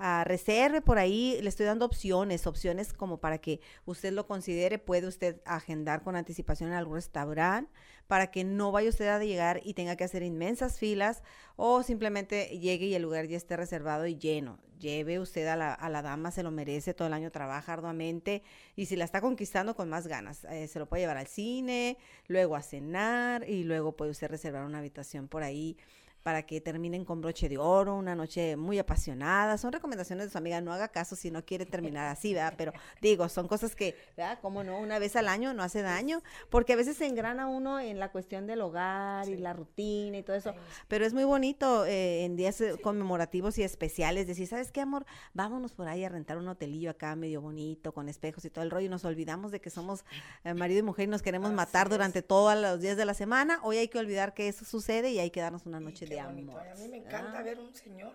Ah, reserve por ahí, le estoy dando opciones, opciones como para que usted lo considere, puede usted agendar con anticipación en algún restaurante para que no vaya usted a llegar y tenga que hacer inmensas filas o simplemente llegue y el lugar ya esté reservado y lleno. Lleve usted a la, a la dama, se lo merece, todo el año trabaja arduamente y si la está conquistando con más ganas, eh, se lo puede llevar al cine, luego a cenar y luego puede usted reservar una habitación por ahí para que terminen con broche de oro, una noche muy apasionada. Son recomendaciones de su amiga, no haga caso si no quiere terminar así, ¿verdad? Pero digo, son cosas que, ¿verdad? ¿Cómo no? Una vez al año no hace daño, porque a veces se engrana uno en la cuestión del hogar y la rutina y todo eso. Pero es muy bonito eh, en días eh, conmemorativos y especiales decir, ¿sabes qué, amor? Vámonos por ahí a rentar un hotelillo acá medio bonito, con espejos y todo el rollo, y nos olvidamos de que somos eh, marido y mujer y nos queremos matar durante todos los días de la semana. Hoy hay que olvidar que eso sucede y hay que darnos una noche de amor. A mí me encanta ah. ver un señor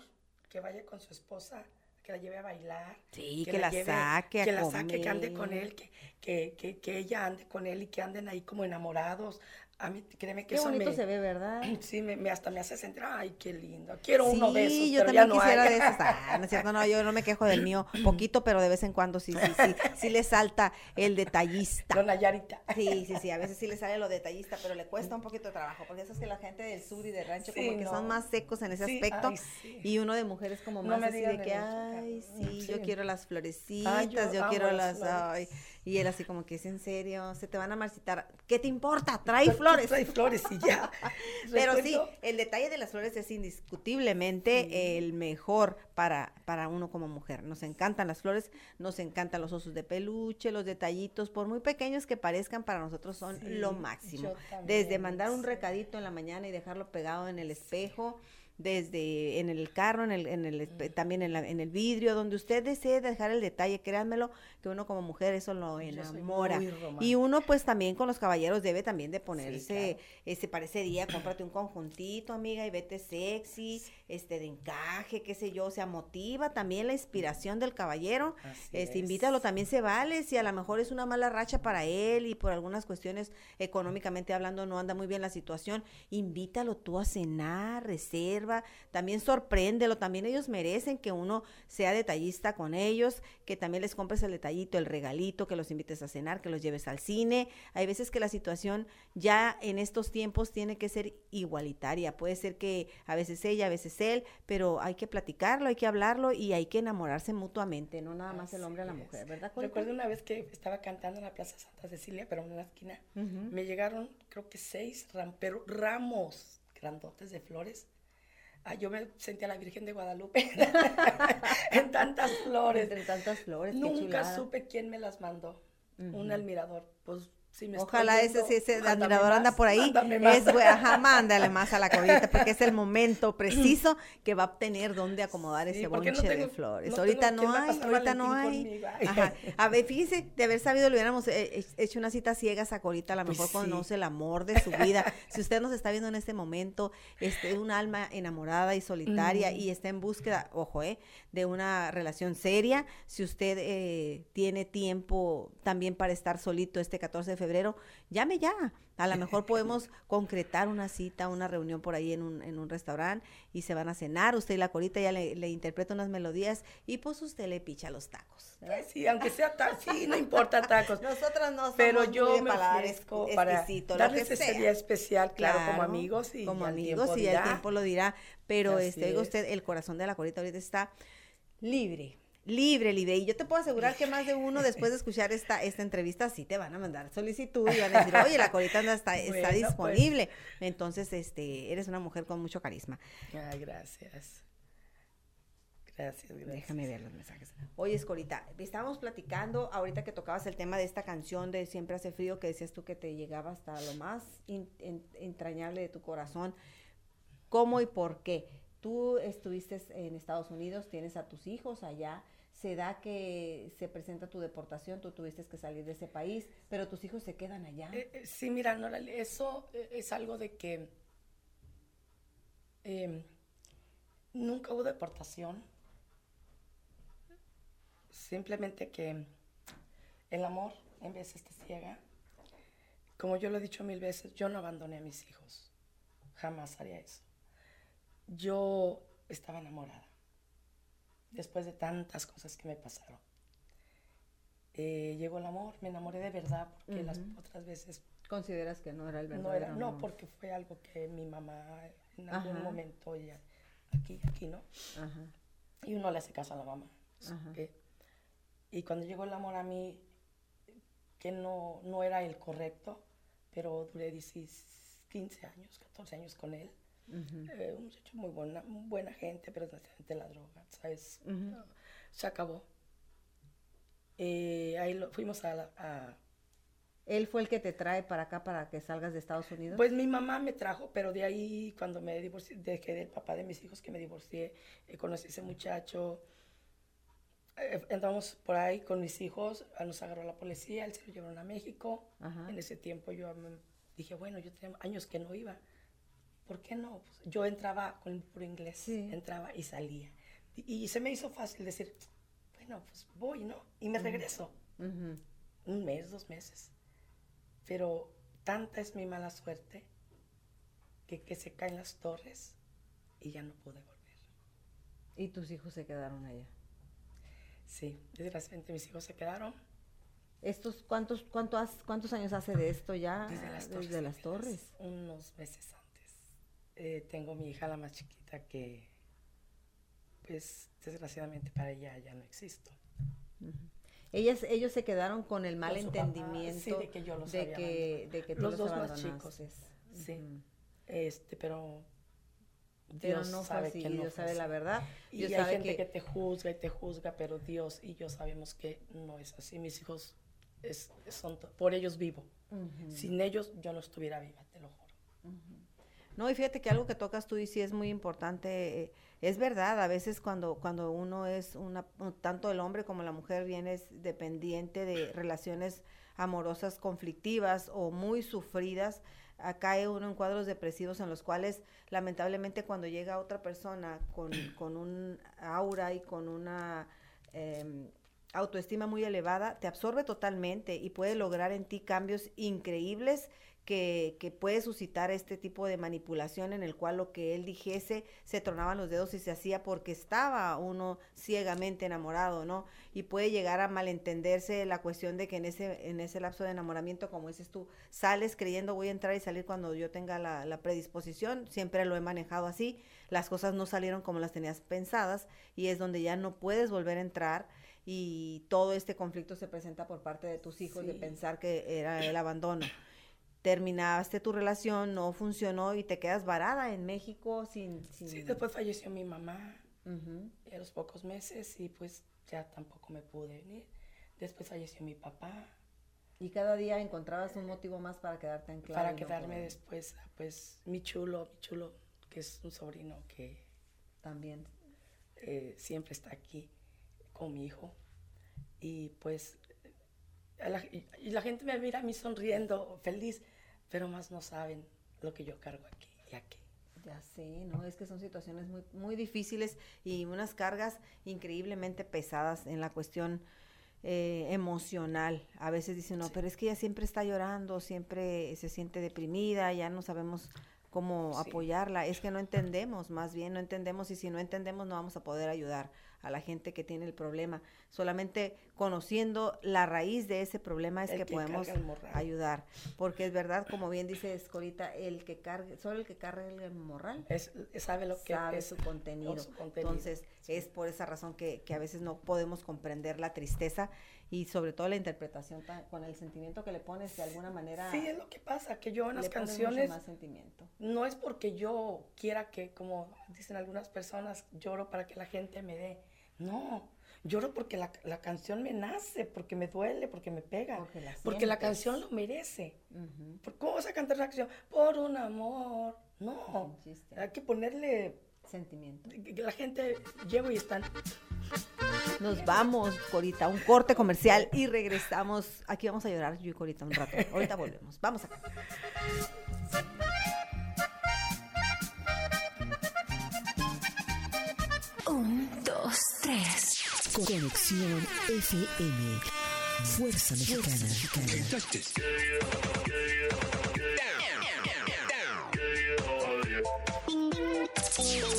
que vaya con su esposa que la lleve a bailar. Sí, que, la, saque a Que la saque, que ande con él, que, que, que, ella ande con él y que anden ahí como enamorados. A mí, créeme que qué eso bonito se ve, ¿verdad? (clears throat) Sí, me, hasta me hace sentir, ay, qué lindo. Quiero uno de esos, Sí, yo también quisiera de esos. Ah, no es cierto, no, yo no me quejo del mío, (clears throat) poquito, pero de vez en cuando sí, sí, sí, sí le salta el detallista. Dona Yarita. Sí, sí, sí, a veces sí le sale lo detallista, pero le cuesta un poquito de trabajo, porque eso es que la gente del sur y del rancho como que son más secos en ese aspecto, y uno de mujeres como más así de que, ay, sí, yo quiero las florecitas, yo, quiero las, ay, y él así como que es en serio, se te van a marcitar. ¿Qué te importa? Trae flores. Trae flores y ya. (laughs) (laughs) Pero sí, el detalle de las flores es indiscutiblemente el mejor para, para uno como mujer. Nos encantan las flores, nos encantan los osos de peluche, los detallitos, por muy pequeños que parezcan, para nosotros son lo máximo. Desde mandar un recadito en la mañana y dejarlo pegado en el espejo desde en el carro, en el, en el también en, en, el vidrio, donde usted desee dejar el detalle, créanmelo, que uno como mujer eso lo enamora. Y uno pues también con los caballeros debe también de ponerse, ese para ese día, cómprate un conjuntito, amiga, y vete sexy, este de encaje, qué sé yo, o sea, motiva también la inspiración del caballero. este, invítalo, también se vale, si a lo mejor es una mala racha para él y por algunas cuestiones económicamente hablando no anda muy bien la situación, invítalo tú a cenar, reserva también sorpréndelo, también ellos merecen que uno sea detallista con ellos, que también les compres el detallito, el regalito, que los invites a cenar, que los lleves al cine. Hay veces que la situación ya en estos tiempos tiene que ser igualitaria, puede ser que a veces ella, a veces él, pero hay que platicarlo, hay que hablarlo y hay que enamorarse mutuamente, no nada más el hombre a la mujer, ¿verdad? Recuerdo una vez que estaba cantando en la Plaza Santa Cecilia, pero en una esquina, me llegaron creo que seis pero ramos grandotes de flores Ah, yo me sentía la Virgen de Guadalupe (laughs) en tantas flores. Entre tantas flores. Nunca supe quién me las mandó. Un admirador. Pues Ojalá ese, si ese admirador anda por ahí, es, ajá, mándale más a la corita, porque es el (laughs) momento preciso que va a tener donde acomodar ese bonche de flores. ahorita no hay, ahorita no hay. A ver, fíjese, de haber sabido, le hubiéramos eh, hecho una cita ciegas a Corita, a lo pues mejor conoce el amor de su vida. si usted nos está viendo en este momento, este, un alma enamorada y solitaria y está en búsqueda, ojo, eh, de una relación seria, si usted eh, tiene tiempo también para estar solito este 14 de febrero, llame ya. A lo mejor podemos (laughs) concretar una cita, una reunión por ahí en un, en un restaurante y se van a cenar. Usted y la corita ya le, le interpreta unas melodías y pues usted le picha los tacos. Sí, aunque sea tacos, sí, no importa tacos. (laughs) Nosotros no somos Pero yo me ofrezco para darles ese día especial, claro, como amigos. y Como amigos y el tiempo lo dirá. Pero este, digo usted, el corazón de la corita ahorita está libre libre, libre. Y yo te puedo asegurar que más de uno después de escuchar esta, esta entrevista sí te van a mandar solicitud y van a decir, oye, la corita está, (laughs) está pues. disponible. Entonces, este, eres una mujer con mucho carisma. Ay, gracias. Gracias, gracias. Déjame ver los mensajes. Oye, Escorita, estábamos platicando ahorita que tocabas el tema de esta canción de Siempre hace frío, que decías tú que te llegaba hasta lo más entrañable de tu corazón. ¿Cómo y por qué? Tú estuviste en Estados Unidos, tienes a tus hijos allá, se da que se presenta tu deportación, tú tuviste que salir de ese país, pero tus hijos se quedan allá. Eh, eh, sí, mira, eso eh, es algo de que em, nunca hubo deportación, simplemente que el amor en veces te ciega. Como yo lo he dicho mil veces, yo no abandoné a mis hijos, jamás haría eso. Yo estaba enamorada después de tantas cosas que me pasaron. Eh, llegó el amor, me enamoré de verdad, porque las otras veces... ¿Consideras que no era el verdadero No, no, porque fue algo que mi mamá en algún momento, ya, aquí, aquí, ¿no? Y uno le hace caso a la mamá. y cuando llegó el amor a mí, que no, no era el correcto, pero duré 15 años, 14 años con él, eh, un muchacho muy buena, buena gente, pero de la droga, ¿sabes? Se acabó. Eh, ahí lo, fuimos a, a, ¿Él fue el que te trae para acá para que salgas de Estados Unidos? Pues mi mamá me trajo, pero de ahí cuando me divorcié, dejé del papá de mis hijos que me divorcié, eh, conocí a ese muchacho, eh, entramos por ahí con mis hijos, nos agarró la policía, él se lo llevaron a México. En ese tiempo yo dije, bueno, yo tenía años que no iba ¿por qué no? Pues, yo entraba con el puro inglés, entraba y salía. Y, se me hizo fácil decir, bueno, pues voy, ¿no? Y me regreso. Un mes, dos meses. Pero tanta es mi mala suerte que, que se caen las torres y ya no pude volver. ¿Y tus hijos se quedaron allá? Sí, desgraciadamente mis hijos se quedaron. ¿Estos cuántos, cuántos, cuántos años hace de esto ya? Desde las torres. Desde las torres. Unos meses antes. Eh, tengo mi hija la más chiquita que, pues, desgraciadamente para ella ya no existo. Ellas, ellos se quedaron con el mal entendimiento de que yo los de que, de que los, dos más chicos. Sí. Este, pero Dios no sabe que no Dios sabe la verdad. y hay gente que... te juzga y te juzga, pero Dios y yo sabemos que no es así. Mis hijos es, son por ellos vivo. Sin ellos yo no estuviera viva, te lo juro. No, y fíjate que algo que tocas tú y sí es muy importante. Eh, es verdad, a veces cuando, cuando uno es una, tanto el hombre como la mujer viene dependiente de relaciones amorosas conflictivas o muy sufridas, cae uno en cuadros depresivos en los cuales lamentablemente cuando llega otra persona con, (clears throat) con un aura y con una em, autoestima muy elevada, te absorbe totalmente y puede lograr en ti cambios increíbles que, que, puede suscitar este tipo de manipulación en el cual lo que él dijese se tronaban los dedos y se hacía porque estaba uno ciegamente enamorado, ¿no? Y puede llegar a malentenderse la cuestión de que en ese, en ese lapso de enamoramiento, como dices tú, sales creyendo voy a entrar y salir cuando yo tenga la, la predisposición, siempre lo he manejado así, las cosas no salieron como las tenías pensadas y es donde ya no puedes volver a entrar y todo este conflicto se presenta por parte de tus hijos de pensar que era el abandono terminaste tu relación, no funcionó y te quedas varada en México sin... Sí, después falleció mi mamá a los pocos meses y pues ya tampoco me pude venir. Después falleció mi papá. Y cada día encontrabas un motivo más para quedarte en claro. Para quedarme después, pues mi chulo, mi chulo, que es un sobrino que... También. Eh, siempre está aquí con mi hijo. Y pues y, la gente me mira a mí sonriendo, feliz pero más no saben lo que yo cargo aquí y aquí. Ya sé, ¿no? Es que son situaciones muy, muy difíciles y unas cargas increíblemente pesadas en la cuestión eh, emocional. A veces dicen, no, pero es que ella siempre está llorando, siempre se siente deprimida, ya no sabemos cómo apoyarla. Es que no entendemos, más bien no entendemos y si no entendemos no vamos a poder ayudar a la gente que tiene el problema. Solamente conociendo la raíz de ese problema es que, podemos ayudar. Porque es verdad, como bien dice Escorita, el que cargue, solo el que cargue el morral es, sabe lo que sabe su, contenido. Entonces, es por esa razón que, que a veces no podemos comprender la tristeza y sobre todo la interpretación con el sentimiento que le pones de alguna manera. Sí, es lo que pasa, que yo en las canciones más sentimiento. no es porque yo quiera que, como dicen algunas personas, lloro para que la gente me dé. No, lloro porque la, canción me nace, porque me duele, porque me pega, porque la, canción lo merece. ¿Cómo vas a cantar una canción? Por un amor. No, hay que ponerle sentimiento. La gente llevo y están. Nos vamos, Corita, un corte comercial y regresamos. Aquí vamos a llorar yo y Corita un rato. Ahorita volvemos. Vamos acá. Un, dos, tres. Conexión FM. Fuerza Mexicana.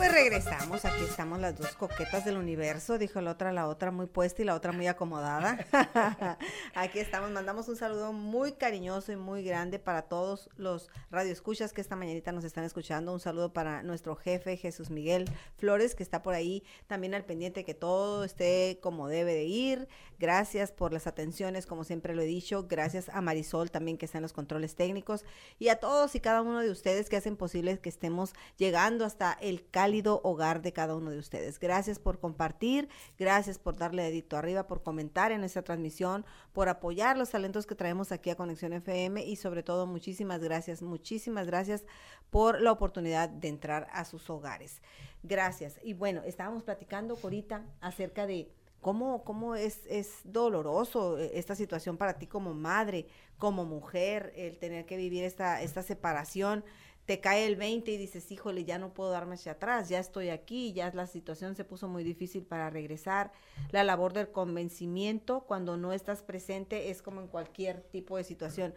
Pues regresamos, aquí estamos las dos coquetas del universo, dijo la otra, la otra muy puesta y la otra muy acomodada. (laughs) aquí estamos, mandamos un saludo muy cariñoso y muy grande para todos los radioescuchas que esta mañanita nos están escuchando. Un saludo para nuestro jefe Jesús Miguel Flores, que está por ahí también al pendiente que todo esté como debe de ir. Gracias por las atenciones, como siempre lo he dicho. Gracias a Marisol también que está en los controles técnicos y a todos y cada uno de ustedes que hacen posible que estemos llegando hasta el cálido hogar de cada uno de ustedes. Gracias por compartir, gracias por darle dedito arriba, por comentar en esta transmisión, por apoyar los talentos que traemos aquí a Conexión FM y sobre todo muchísimas gracias, muchísimas gracias por la oportunidad de entrar a sus hogares. Gracias. Y bueno, estábamos platicando, Corita, acerca de cómo, cómo es, es doloroso eh, esta situación para ti como madre, como mujer, el tener que vivir esta, esta separación te cae el 20 y dices, híjole, ya no puedo darme hacia atrás, ya estoy aquí, ya la situación se puso muy difícil para regresar. La labor del convencimiento, cuando no estás presente, es como en cualquier tipo de situación.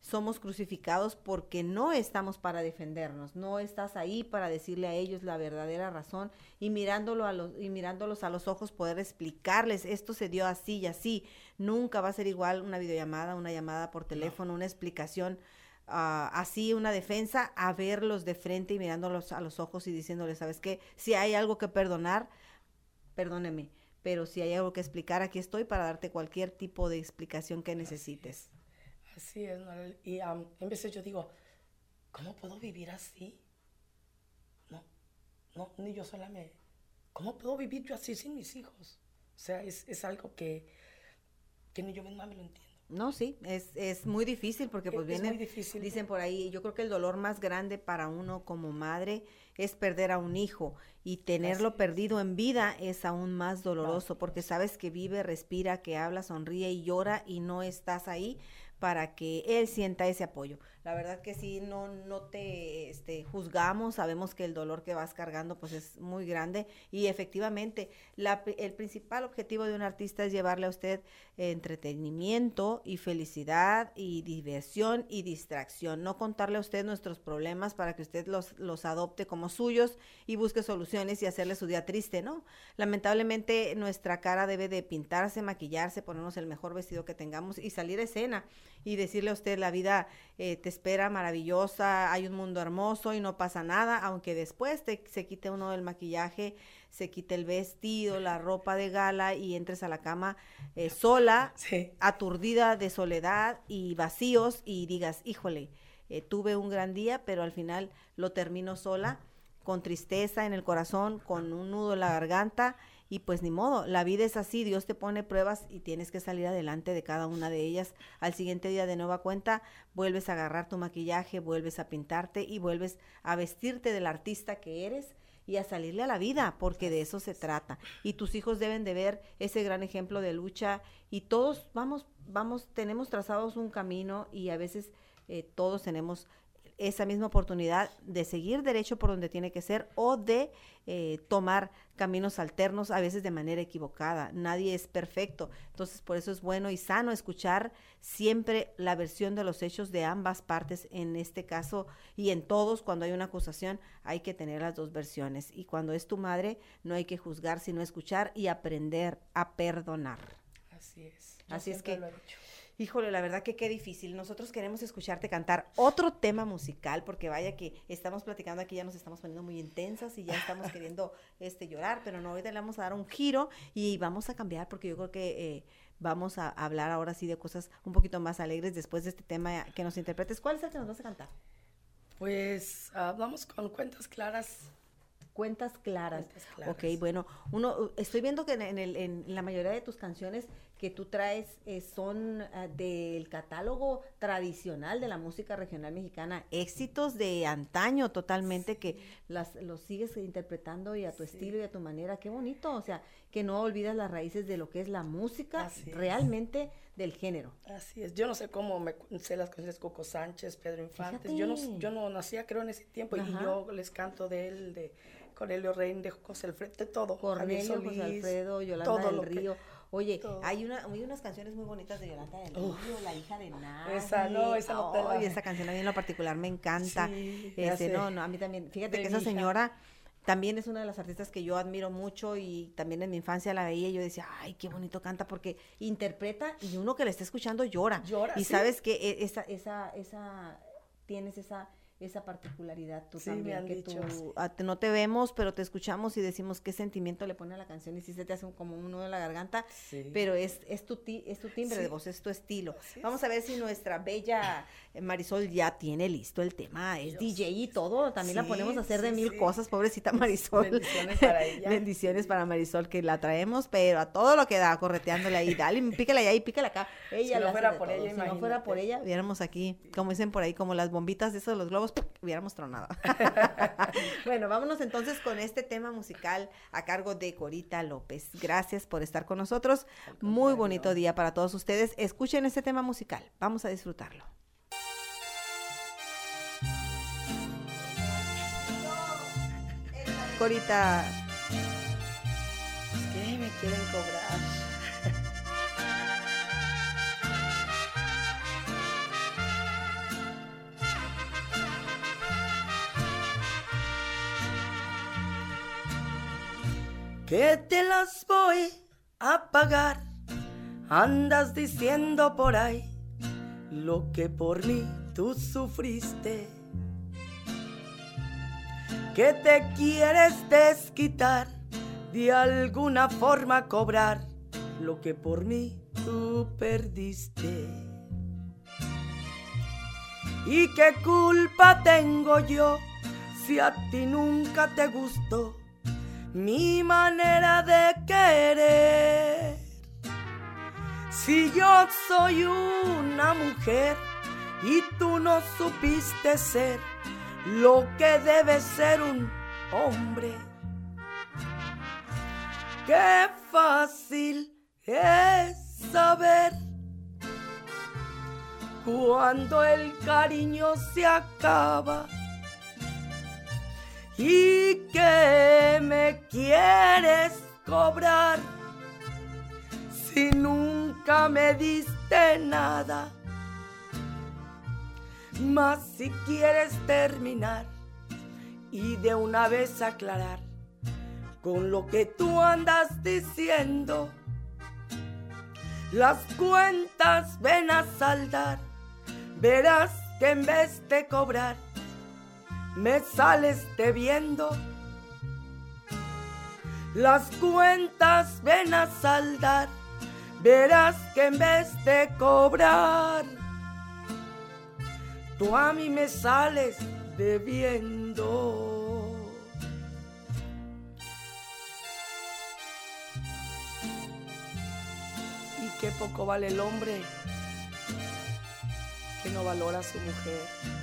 Somos crucificados porque no estamos para defendernos, no estás ahí para decirle a ellos la verdadera razón y mirándolo a los y mirándolos a los ojos poder explicarles esto se dio así y así. Nunca va a ser igual una videollamada, una llamada por teléfono, una explicación así una defensa a verlos de frente y mirándolos a los ojos y diciéndoles, ¿sabes qué? Si hay algo que perdonar, perdóneme, pero si hay algo que explicar, aquí estoy para darte cualquier tipo de explicación que necesites. Así es, y en vez de yo digo, ¿cómo puedo vivir así? No, no, ni yo sola me... ¿Cómo puedo vivir yo así sin mis hijos? O sea, es, es algo que, que ni yo misma me lo entiendo. No, sí, es, es muy difícil porque pues viene, dicen por ahí, yo creo que el dolor más grande para uno como madre es perder a un hijo y tenerlo perdido en vida es aún más doloroso porque sabes que vive, respira, que habla, sonríe y llora y no estás ahí para que él sienta ese apoyo. La verdad que sí, no, no te este, juzgamos, sabemos que el dolor que vas cargando pues es muy grande y efectivamente la, el principal objetivo de un artista es llevarle a usted entretenimiento y felicidad y diversión y distracción, no contarle a usted nuestros problemas para que usted los, los adopte como suyos y busque soluciones y hacerle su día triste, ¿no? Lamentablemente nuestra cara debe de pintarse, maquillarse, ponernos el mejor vestido que tengamos y salir a escena y decirle a usted la vida eh, te espera maravillosa, hay un mundo hermoso y no pasa nada, aunque después te, se quite uno el maquillaje, se quite el vestido, la ropa de gala y entres a la cama eh, sola, aturdida de soledad y vacíos y digas, híjole, eh, tuve un gran día, pero al final lo termino sola, con tristeza en el corazón, con un nudo en la garganta y pues ni modo, la vida es así, Dios te pone pruebas y tienes que salir adelante de cada una de ellas. Al siguiente día de nueva cuenta, vuelves a agarrar tu maquillaje, vuelves a pintarte y vuelves a vestirte del artista que eres y a salirle a la vida, porque de eso se trata. Y tus hijos deben de ver ese gran ejemplo de lucha y todos vamos, vamos, tenemos trazados un camino y a veces eh, todos tenemos esa misma oportunidad de seguir derecho por donde tiene que ser o de eh, tomar caminos alternos, a veces de manera equivocada. Nadie es perfecto. Entonces, por eso es bueno y sano escuchar siempre la versión de los hechos de ambas partes. En este caso y en todos, cuando hay una acusación, hay que tener las dos versiones. Y cuando es tu madre, no hay que juzgar, sino escuchar y aprender a perdonar. Así es. Así es que... Híjole, la verdad que qué difícil. Nosotros queremos escucharte cantar otro tema musical, porque vaya que estamos platicando aquí, ya nos estamos poniendo muy intensas y ya estamos (laughs) queriendo este llorar, pero no, hoy le vamos a dar un giro y vamos a cambiar, porque yo creo que eh, vamos a hablar ahora sí de cosas un poquito más alegres después de este tema que nos interpretes. ¿Cuál es el que nos vas a cantar? Pues uh, vamos con cuentas claras cuentas claras. Ok, bueno, uno, estoy viendo que en, el, en, la mayoría de tus canciones que tú traes eh, son ah, del catálogo tradicional de la música regional mexicana, éxitos de antaño totalmente que las los sigues interpretando y a tu estilo y a tu manera, qué bonito, o sea, que no olvidas las raíces de lo que es la música realmente del género. Así es, yo no sé cómo me sé las canciones Coco Sánchez, Pedro Infantes, yo no, yo no nacía creo en ese tiempo y yo les canto de él, de Cornelio Rein, de José Alfredo, de todo. Cornelio, José Alfredo, Yolanda del Río. Oye, hay una hay unas canciones muy bonitas de Yolanda del Río, La hija de nadie. Esa no, esa no te esa canción a mí en lo particular me encanta. Sí, este, no, no, a mí también. Fíjate que esa señora también es una de las artistas que yo admiro mucho y también en mi infancia la veía y yo decía, ay, qué bonito canta porque interpreta y uno que le está escuchando llora. Llora. Y sabes que e, esa, esa, esa, tienes esa esa particularidad tú también, que tú no te vemos, pero te escuchamos y decimos qué sentimiento le pone a la canción y si se te hace como un nudo en la garganta, pero es, es, tu, es tu timbre de voz, es tu estilo. Vamos a ver si nuestra bella Marisol ya tiene listo el tema, es DJ y todo, también la ponemos a hacer de mil cosas, pobrecita Marisol. Bendiciones para ella. (laughs) Bendiciones para Marisol que la traemos, pero a todo lo que da, correteándole ahí, dale, pícale ahí, pícale acá. Ella si no fuera por ella, Si no fuera por ella, viéramos aquí, como dicen por ahí, como las bombitas de esos los globos, hubiéramos tronado. (laughs) bueno, vámonos entonces con este tema musical a cargo de Corita López. Gracias por estar con nosotros. Muy bonito día para todos ustedes. Escuchen este tema musical. Vamos a disfrutarlo. Corita. ¿Qué me quieren cobrar? Que te las voy a pagar. Andas diciendo por ahí lo que por mí tú sufriste que te quieres desquitar, de alguna forma cobrar lo que por mí tú perdiste. ¿Y qué culpa tengo yo si a ti nunca te gustó mi manera de querer? Si yo soy una mujer y tú no supiste ser lo que debe ser un hombre. Qué fácil es saber cuando el cariño se acaba y que me quieres cobrar si nunca me diste nada. Mas si quieres terminar y de una vez aclarar con lo que tú andas diciendo, las cuentas ven a saldar, verás que en vez de cobrar, me sales debiendo. Las cuentas ven a saldar, verás que en vez de cobrar, tú a mí me sales debiendo. Y qué poco vale el hombre que no valora a su mujer.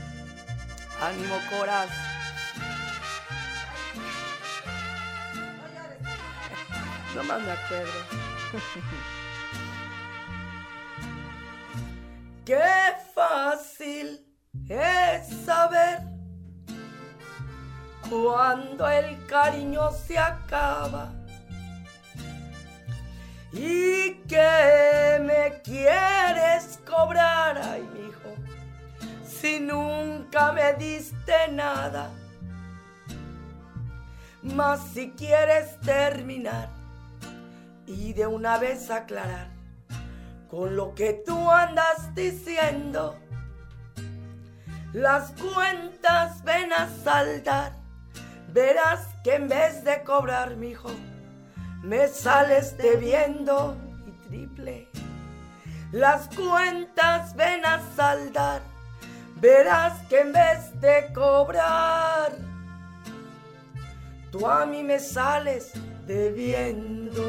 Ánimo, coraz. No más me acuerdo. (laughs) Qué fácil es saber cuando el cariño se acaba y que me quieres cobrar, ay mi hijo, si nunca me diste nada. Mas si quieres terminar y de una vez aclarar con lo que tú andas diciendo, las cuentas ven a saldar. Verás que en vez de cobrar, mi hijo, me sales debiendo y triple. Las cuentas ven a saldar. Verás que en vez de cobrar, tú a mí me sales debiendo.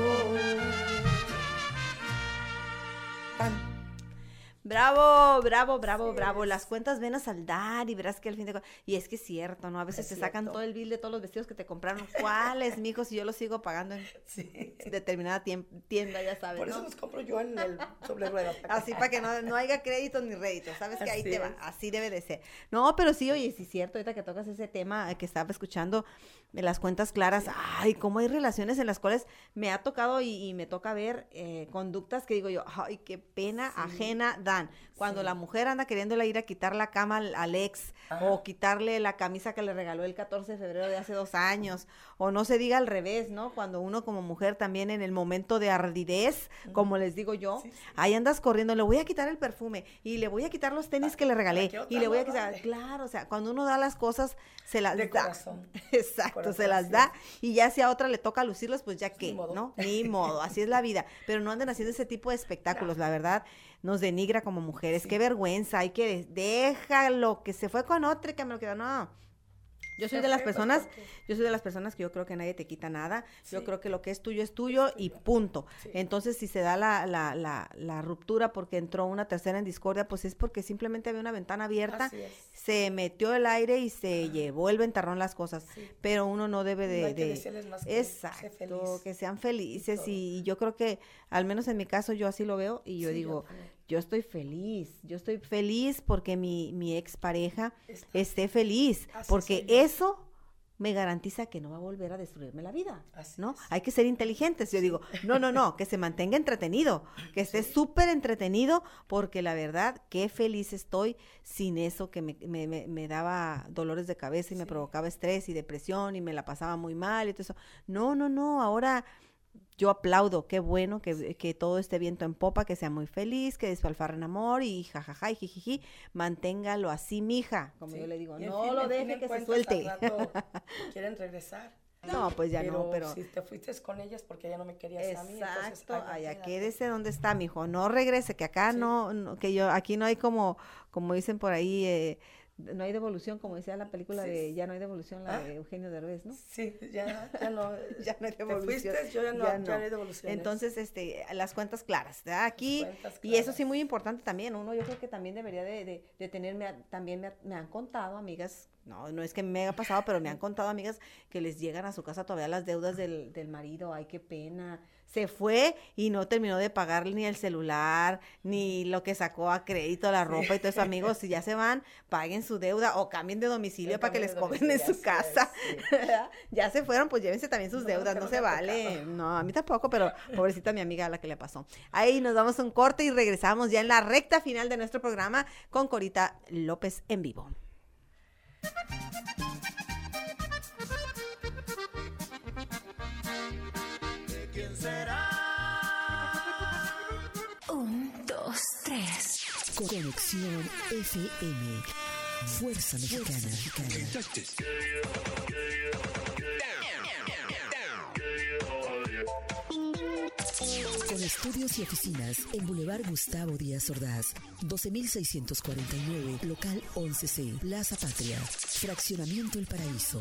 Bravo, bravo, bravo, bravo. Las cuentas ven a saldar y verás que al fin de Y es que es cierto, ¿no? A veces te sacan todo el bill de todos los vestidos que te compraron. ¿Cuáles, mijo? Si yo los sigo pagando en (laughs) determinada tienda, ya sabes. Por eso los compro yo en el sobre ruedas. Así para que no, haya crédito ni rédito. Sabes que ahí te va. Así debe de ser. No, pero sí, oye, sí es cierto, ahorita que tocas ese tema que estaba escuchando de las cuentas claras. Ay, cómo hay relaciones en las cuales me ha tocado y, me toca ver eh, conductas que digo yo, ay, qué pena ajena da dan. Cuando la mujer anda queriéndole ir a quitar la cama al, ex o quitarle la camisa que le regaló el 14 de febrero de hace dos años o no se diga al revés, ¿no? Cuando uno como mujer también en el momento de ardidez, como les digo yo, ahí andas corriendo, le voy a quitar el perfume y le voy a quitar los tenis que le regalé y le voy a quitar, claro, o sea, cuando uno da las cosas, se las da. Corazón. (laughs) Exacto, se las da y ya si a otra le toca lucirlas, pues ya que, ¿no? (laughs) Ni modo, así es la vida, pero no anden haciendo ese tipo de espectáculos, la verdad nos denigra como mujeres. Qué vergüenza, hay que déjalo, que se fue con otra que me lo quedó. No, yo soy de las personas, yo soy de las personas que yo creo que nadie te quita nada. Yo creo que lo que es tuyo es tuyo y punto. Entonces, si se da la, la, la, la, ruptura porque entró una tercera en discordia, pues es porque simplemente había una ventana abierta, se metió el aire y se llevó el ventarrón las cosas. Pero uno no debe de... de exacto, que sean felices. y, yo creo que, al menos en mi caso, yo así lo veo y yo digo, yo estoy feliz, yo estoy feliz porque mi, mi expareja esté feliz, porque eso me garantiza que no va a volver a destruirme la vida, ¿no? Hay que ser inteligentes. Yo digo, no, no, no, que se mantenga entretenido, que esté súper entretenido, porque la verdad, qué feliz estoy sin eso que me, me, me, daba dolores de cabeza y me provocaba estrés y depresión y me la pasaba muy mal y todo eso. No, no, no, ahora yo aplaudo, qué bueno que, que, todo este viento en popa, que sea muy feliz, que despalfarre en amor y jajaja y jijiji, manténgalo así, mija, como yo le digo, no lo deje que se suelte. (laughs) quieren regresar. No, pues ya no, pero... Si te fuiste con ellas porque ya no me querías Exacto, a mí. Exacto, allá quédese donde está, mijo, no regrese, que acá no, no, que yo, aquí no hay como, como dicen por ahí, eh, no hay devolución, como decía la película de Ya no hay devolución, la ah. de Eugenio Derbez, ¿no? Sí, ya, ya no. (laughs) ya no hay devolución. Te fuiste, yo ya no, ya no. hay devolución. Entonces, este, las cuentas claras, ¿verdad? Aquí, y eso sí muy importante también, uno yo creo que también debería de, de, de tener, también me, me, han contado amigas, no, no es que me haya pasado, pero me han contado amigas que les llegan a su casa todavía las deudas del, del marido, ay, qué pena, se fue y no terminó de pagar ni el celular, ni lo que sacó a crédito, la ropa y todo eso, amigos, si ya se van, paguen su deuda o cambien de domicilio para que les cobren en su casa. (laughs) ya se fueron, pues llévense también sus deudas, no, se vale. No, a mí tampoco, pero (laughs) pobrecita mi amiga a la que le pasó. Ahí nos damos un corte y regresamos ya en la recta final de nuestro programa con Corita López en vivo. Conexión FM. Fuerza Mexicana. Con estudios y oficinas en Boulevard Gustavo Díaz Ordaz, 12649, local 11C, Plaza Patria, Fraccionamiento El Paraíso.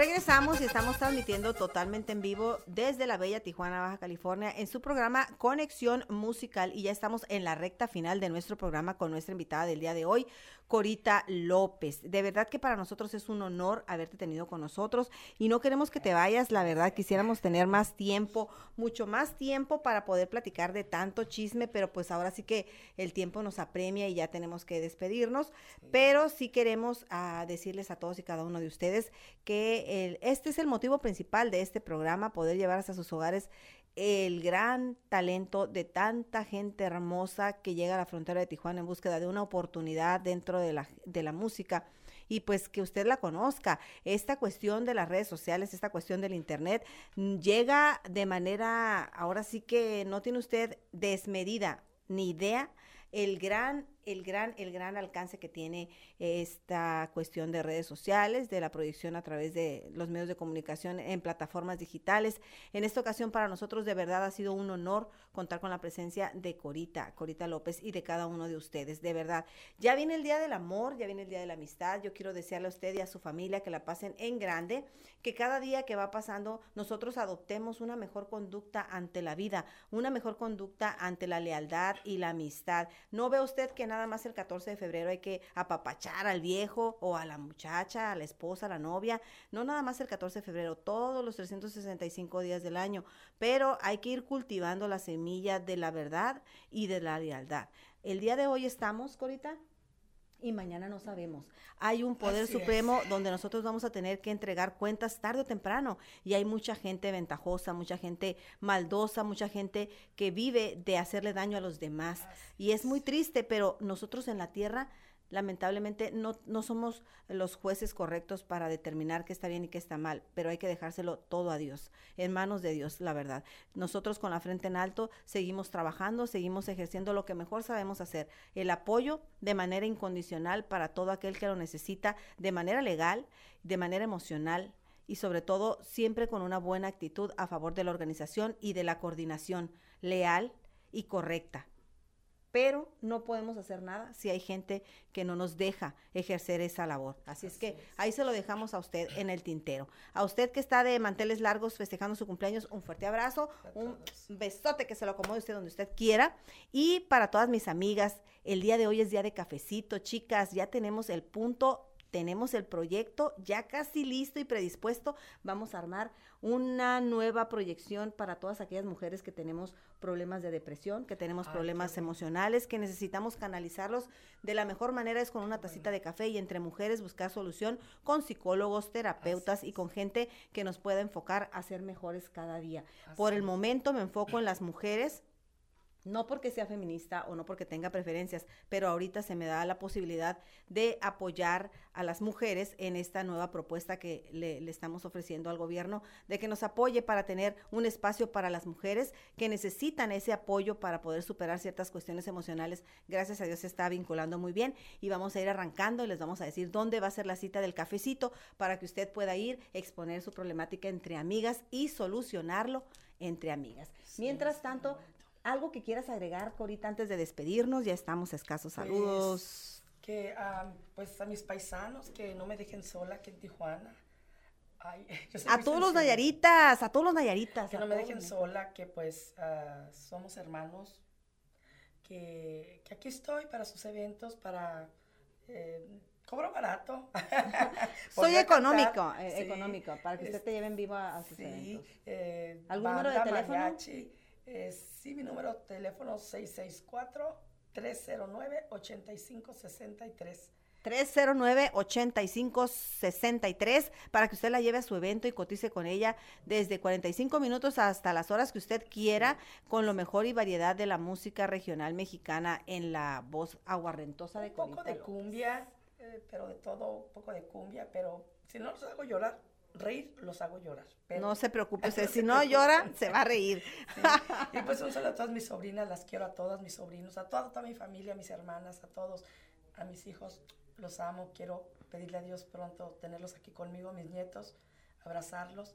Regresamos y estamos transmitiendo totalmente en vivo desde la bella Tijuana, Baja California, en su programa Conexión Musical. Y ya estamos en la recta final de nuestro programa con nuestra invitada del día de hoy, Corita López. De verdad que para nosotros es un honor haberte tenido con nosotros y no queremos que te vayas, la verdad quisiéramos tener más tiempo, mucho más tiempo para poder platicar de tanto chisme, pero pues ahora sí que el tiempo nos apremia y ya tenemos que despedirnos, pero sí queremos ah, decirles a todos y cada uno de ustedes que el, este es el motivo principal de este programa, poder llevar hasta sus hogares el gran talento de tanta gente hermosa que llega a la frontera de Tijuana en búsqueda de una oportunidad dentro de la, de la música y pues que usted la conozca. Esta cuestión de las redes sociales, esta cuestión del Internet, mm, llega de manera, ahora sí que no tiene usted desmedida ni idea el gran el gran, el gran alcance que tiene esta cuestión de redes sociales, de la proyección a través de los medios de comunicación en plataformas digitales. En esta ocasión para nosotros de verdad ha sido un honor contar con la presencia de Corita, Corita López y de cada uno de ustedes, de verdad. Ya viene el Día del Amor, ya viene el Día de la Amistad. Yo quiero desearle a usted y a su familia que la pasen en grande, que cada día que va pasando nosotros adoptemos una mejor conducta ante la vida, una mejor conducta ante la lealtad y la amistad. No ve usted que nada más el 14 de febrero hay que apapachar al viejo o a la muchacha, a la esposa, a la novia. No nada más el 14 de febrero, todos los 365 días del año. Pero hay que ir cultivando la semilla de la verdad y de la lealtad. El día de hoy estamos, Corita, y mañana no sabemos. Hay un poder supremo donde nosotros vamos a tener que entregar cuentas tarde o temprano y hay mucha gente ventajosa, mucha gente maldosa, mucha gente que vive de hacerle daño a los demás. y es muy triste, pero nosotros en la tierra lamentablemente no, no somos los jueces correctos para determinar qué está bien y qué está mal, pero hay que dejárselo todo a Dios, en manos de Dios, la verdad. Nosotros con la frente en alto seguimos trabajando, seguimos ejerciendo lo que mejor sabemos hacer, el apoyo de manera incondicional para todo aquel que lo necesita, de manera legal, de manera emocional y sobre todo siempre con una buena actitud a favor de la organización y de la coordinación leal y correcta pero no podemos hacer nada si hay gente que no nos deja ejercer esa labor. Así, es que ahí se lo dejamos a usted en el tintero. A usted que está de manteles largos festejando su cumpleaños, un fuerte abrazo, un besote que se lo acomode usted donde usted quiera. Y para todas mis amigas, el día de hoy es día de cafecito, chicas, ya tenemos el punto tenemos el proyecto ya casi listo y predispuesto. Vamos a armar una nueva proyección para todas aquellas mujeres que tenemos problemas de depresión, que tenemos problemas emocionales, que necesitamos canalizarlos de la mejor manera es con una tacita de café y entre mujeres buscar solución con psicólogos, terapeutas y con gente que nos pueda enfocar a ser mejores cada día. Por el momento me enfoco en las mujeres no porque sea feminista o no porque tenga preferencias, pero ahorita se me da la posibilidad de apoyar a las mujeres en esta nueva propuesta que le, estamos ofreciendo al gobierno, de que nos apoye para tener un espacio para las mujeres que necesitan ese apoyo para poder superar ciertas cuestiones emocionales. Gracias a Dios se está vinculando muy bien y vamos a ir arrancando y les vamos a decir dónde va a ser la cita del cafecito para que usted pueda ir, exponer su problemática entre amigas y solucionarlo entre amigas. Mientras tanto, algo que quieras agregar, Corita, antes de despedirnos, ya estamos escasos. Pues, Saludos. que, pues a mis paisanos, que no me dejen sola aquí en Tijuana. (laughs) a todos los Nayaritas, a todos los Nayaritas. Que no me dejen sola, que pues ah, somos hermanos, que, aquí estoy para sus eventos, para... Eh, cobro barato. (laughs) (laughs) Soy económico, eh, económico, para que usted te lleven vivo a, sus eventos. Eh, ¿Algún número de teléfono? Eh, sí, mi número de teléfono 664-309-8563. 309-8563 para que usted la lleve a su evento y cotice con ella desde 45 minutos hasta las horas que usted quiera con lo mejor y variedad de la música regional mexicana en la voz aguarrentosa de Un poco de cumbia, eh, pero de todo, un poco de cumbia, pero si no los hago llorar, reír, los hago llorar. no se preocupe, (laughs) si no llora, se va a reír. (laughs) Y pues un saludo a todas mis sobrinas, las quiero a todas, mis sobrinos, a toda, toda mi familia, a mis hermanas, a todos, a mis hijos, los amo, quiero pedirle a Dios pronto tenerlos aquí conmigo, mis nietos, abrazarlos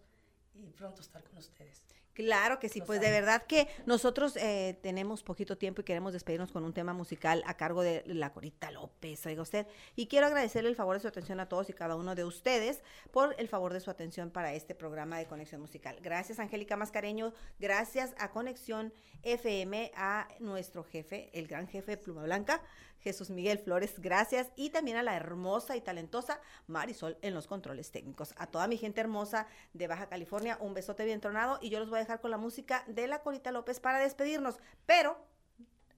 y pronto estar con ustedes. Claro que sí, pues de verdad que nosotros eh, tenemos poquito tiempo y queremos despedirnos con un tema musical a cargo de la Corita López, oiga usted. Y quiero agradecerle el favor de su atención a todos y cada uno de ustedes por el favor de su atención para este programa de Conexión Musical. Gracias, Angélica Mascareño. Gracias a Conexión FM, a nuestro jefe, el gran jefe Pluma Blanca, Jesús Miguel Flores, gracias. Y también a la hermosa y talentosa Marisol en los controles técnicos. A toda mi gente hermosa de Baja California, un besote bien tronado y yo los voy a dejar con la música de la Corita López para despedirnos. Pero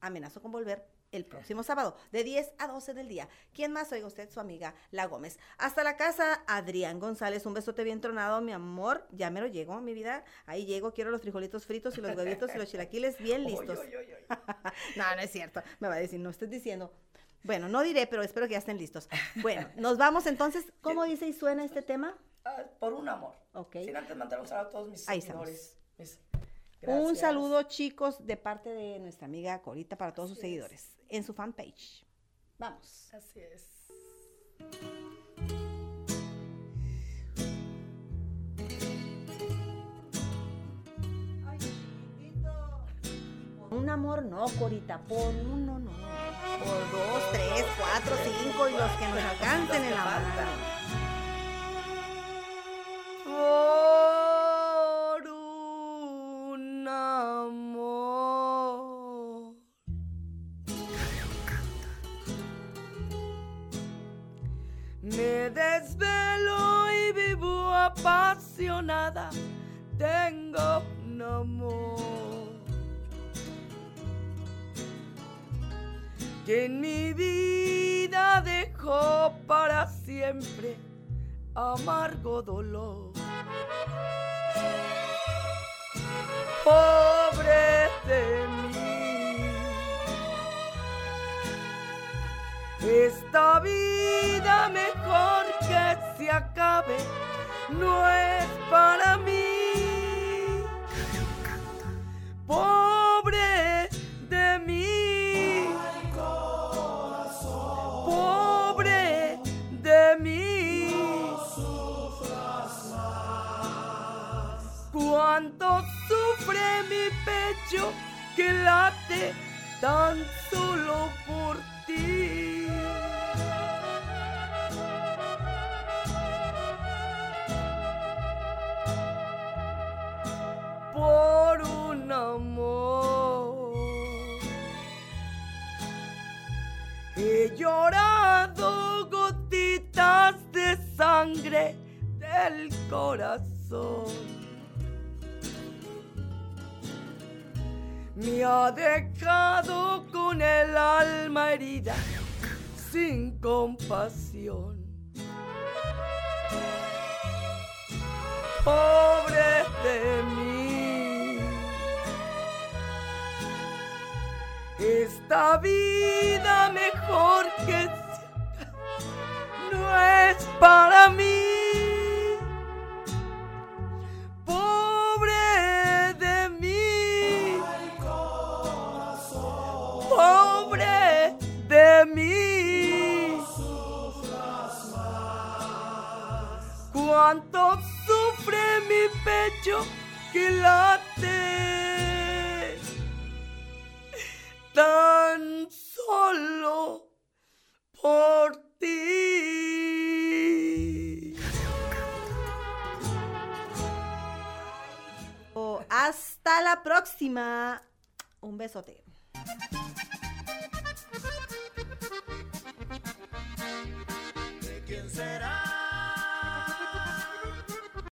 amenazo con volver el próximo sábado, de 10 a 12 del día. ¿Quién más? Oiga usted, su amiga La Gómez. Hasta la casa, Adrián González. Un besote bien tronado, mi amor. Ya me lo llego, mi vida. Ahí llego, quiero los frijolitos fritos y los huevitos y los chilaquiles bien listos. (laughs) no, no es cierto. Me va a decir, no estés diciendo. Bueno, no diré, pero espero que ya estén listos. Bueno, (laughs) nos vamos entonces. ¿Cómo dice y suena este tema? Ah, por un amor. Ok. Sin antes mandar un saludo a todos mis seguidores. un saludo, chicos, de parte de nuestra amiga Corita para todos sus seguidores en su fanpage. Vamos. Así es. Un amor no, Corita, por uno no. Por dos, tres, cuatro, cinco y los que nos alcancen en la. Por apasionada tengo un amor que mi vida dejó para siempre amargo dolor. Pobre de mí, esta vida mejor que se acabe no es dejado con el alma herida sin compasión. Besote.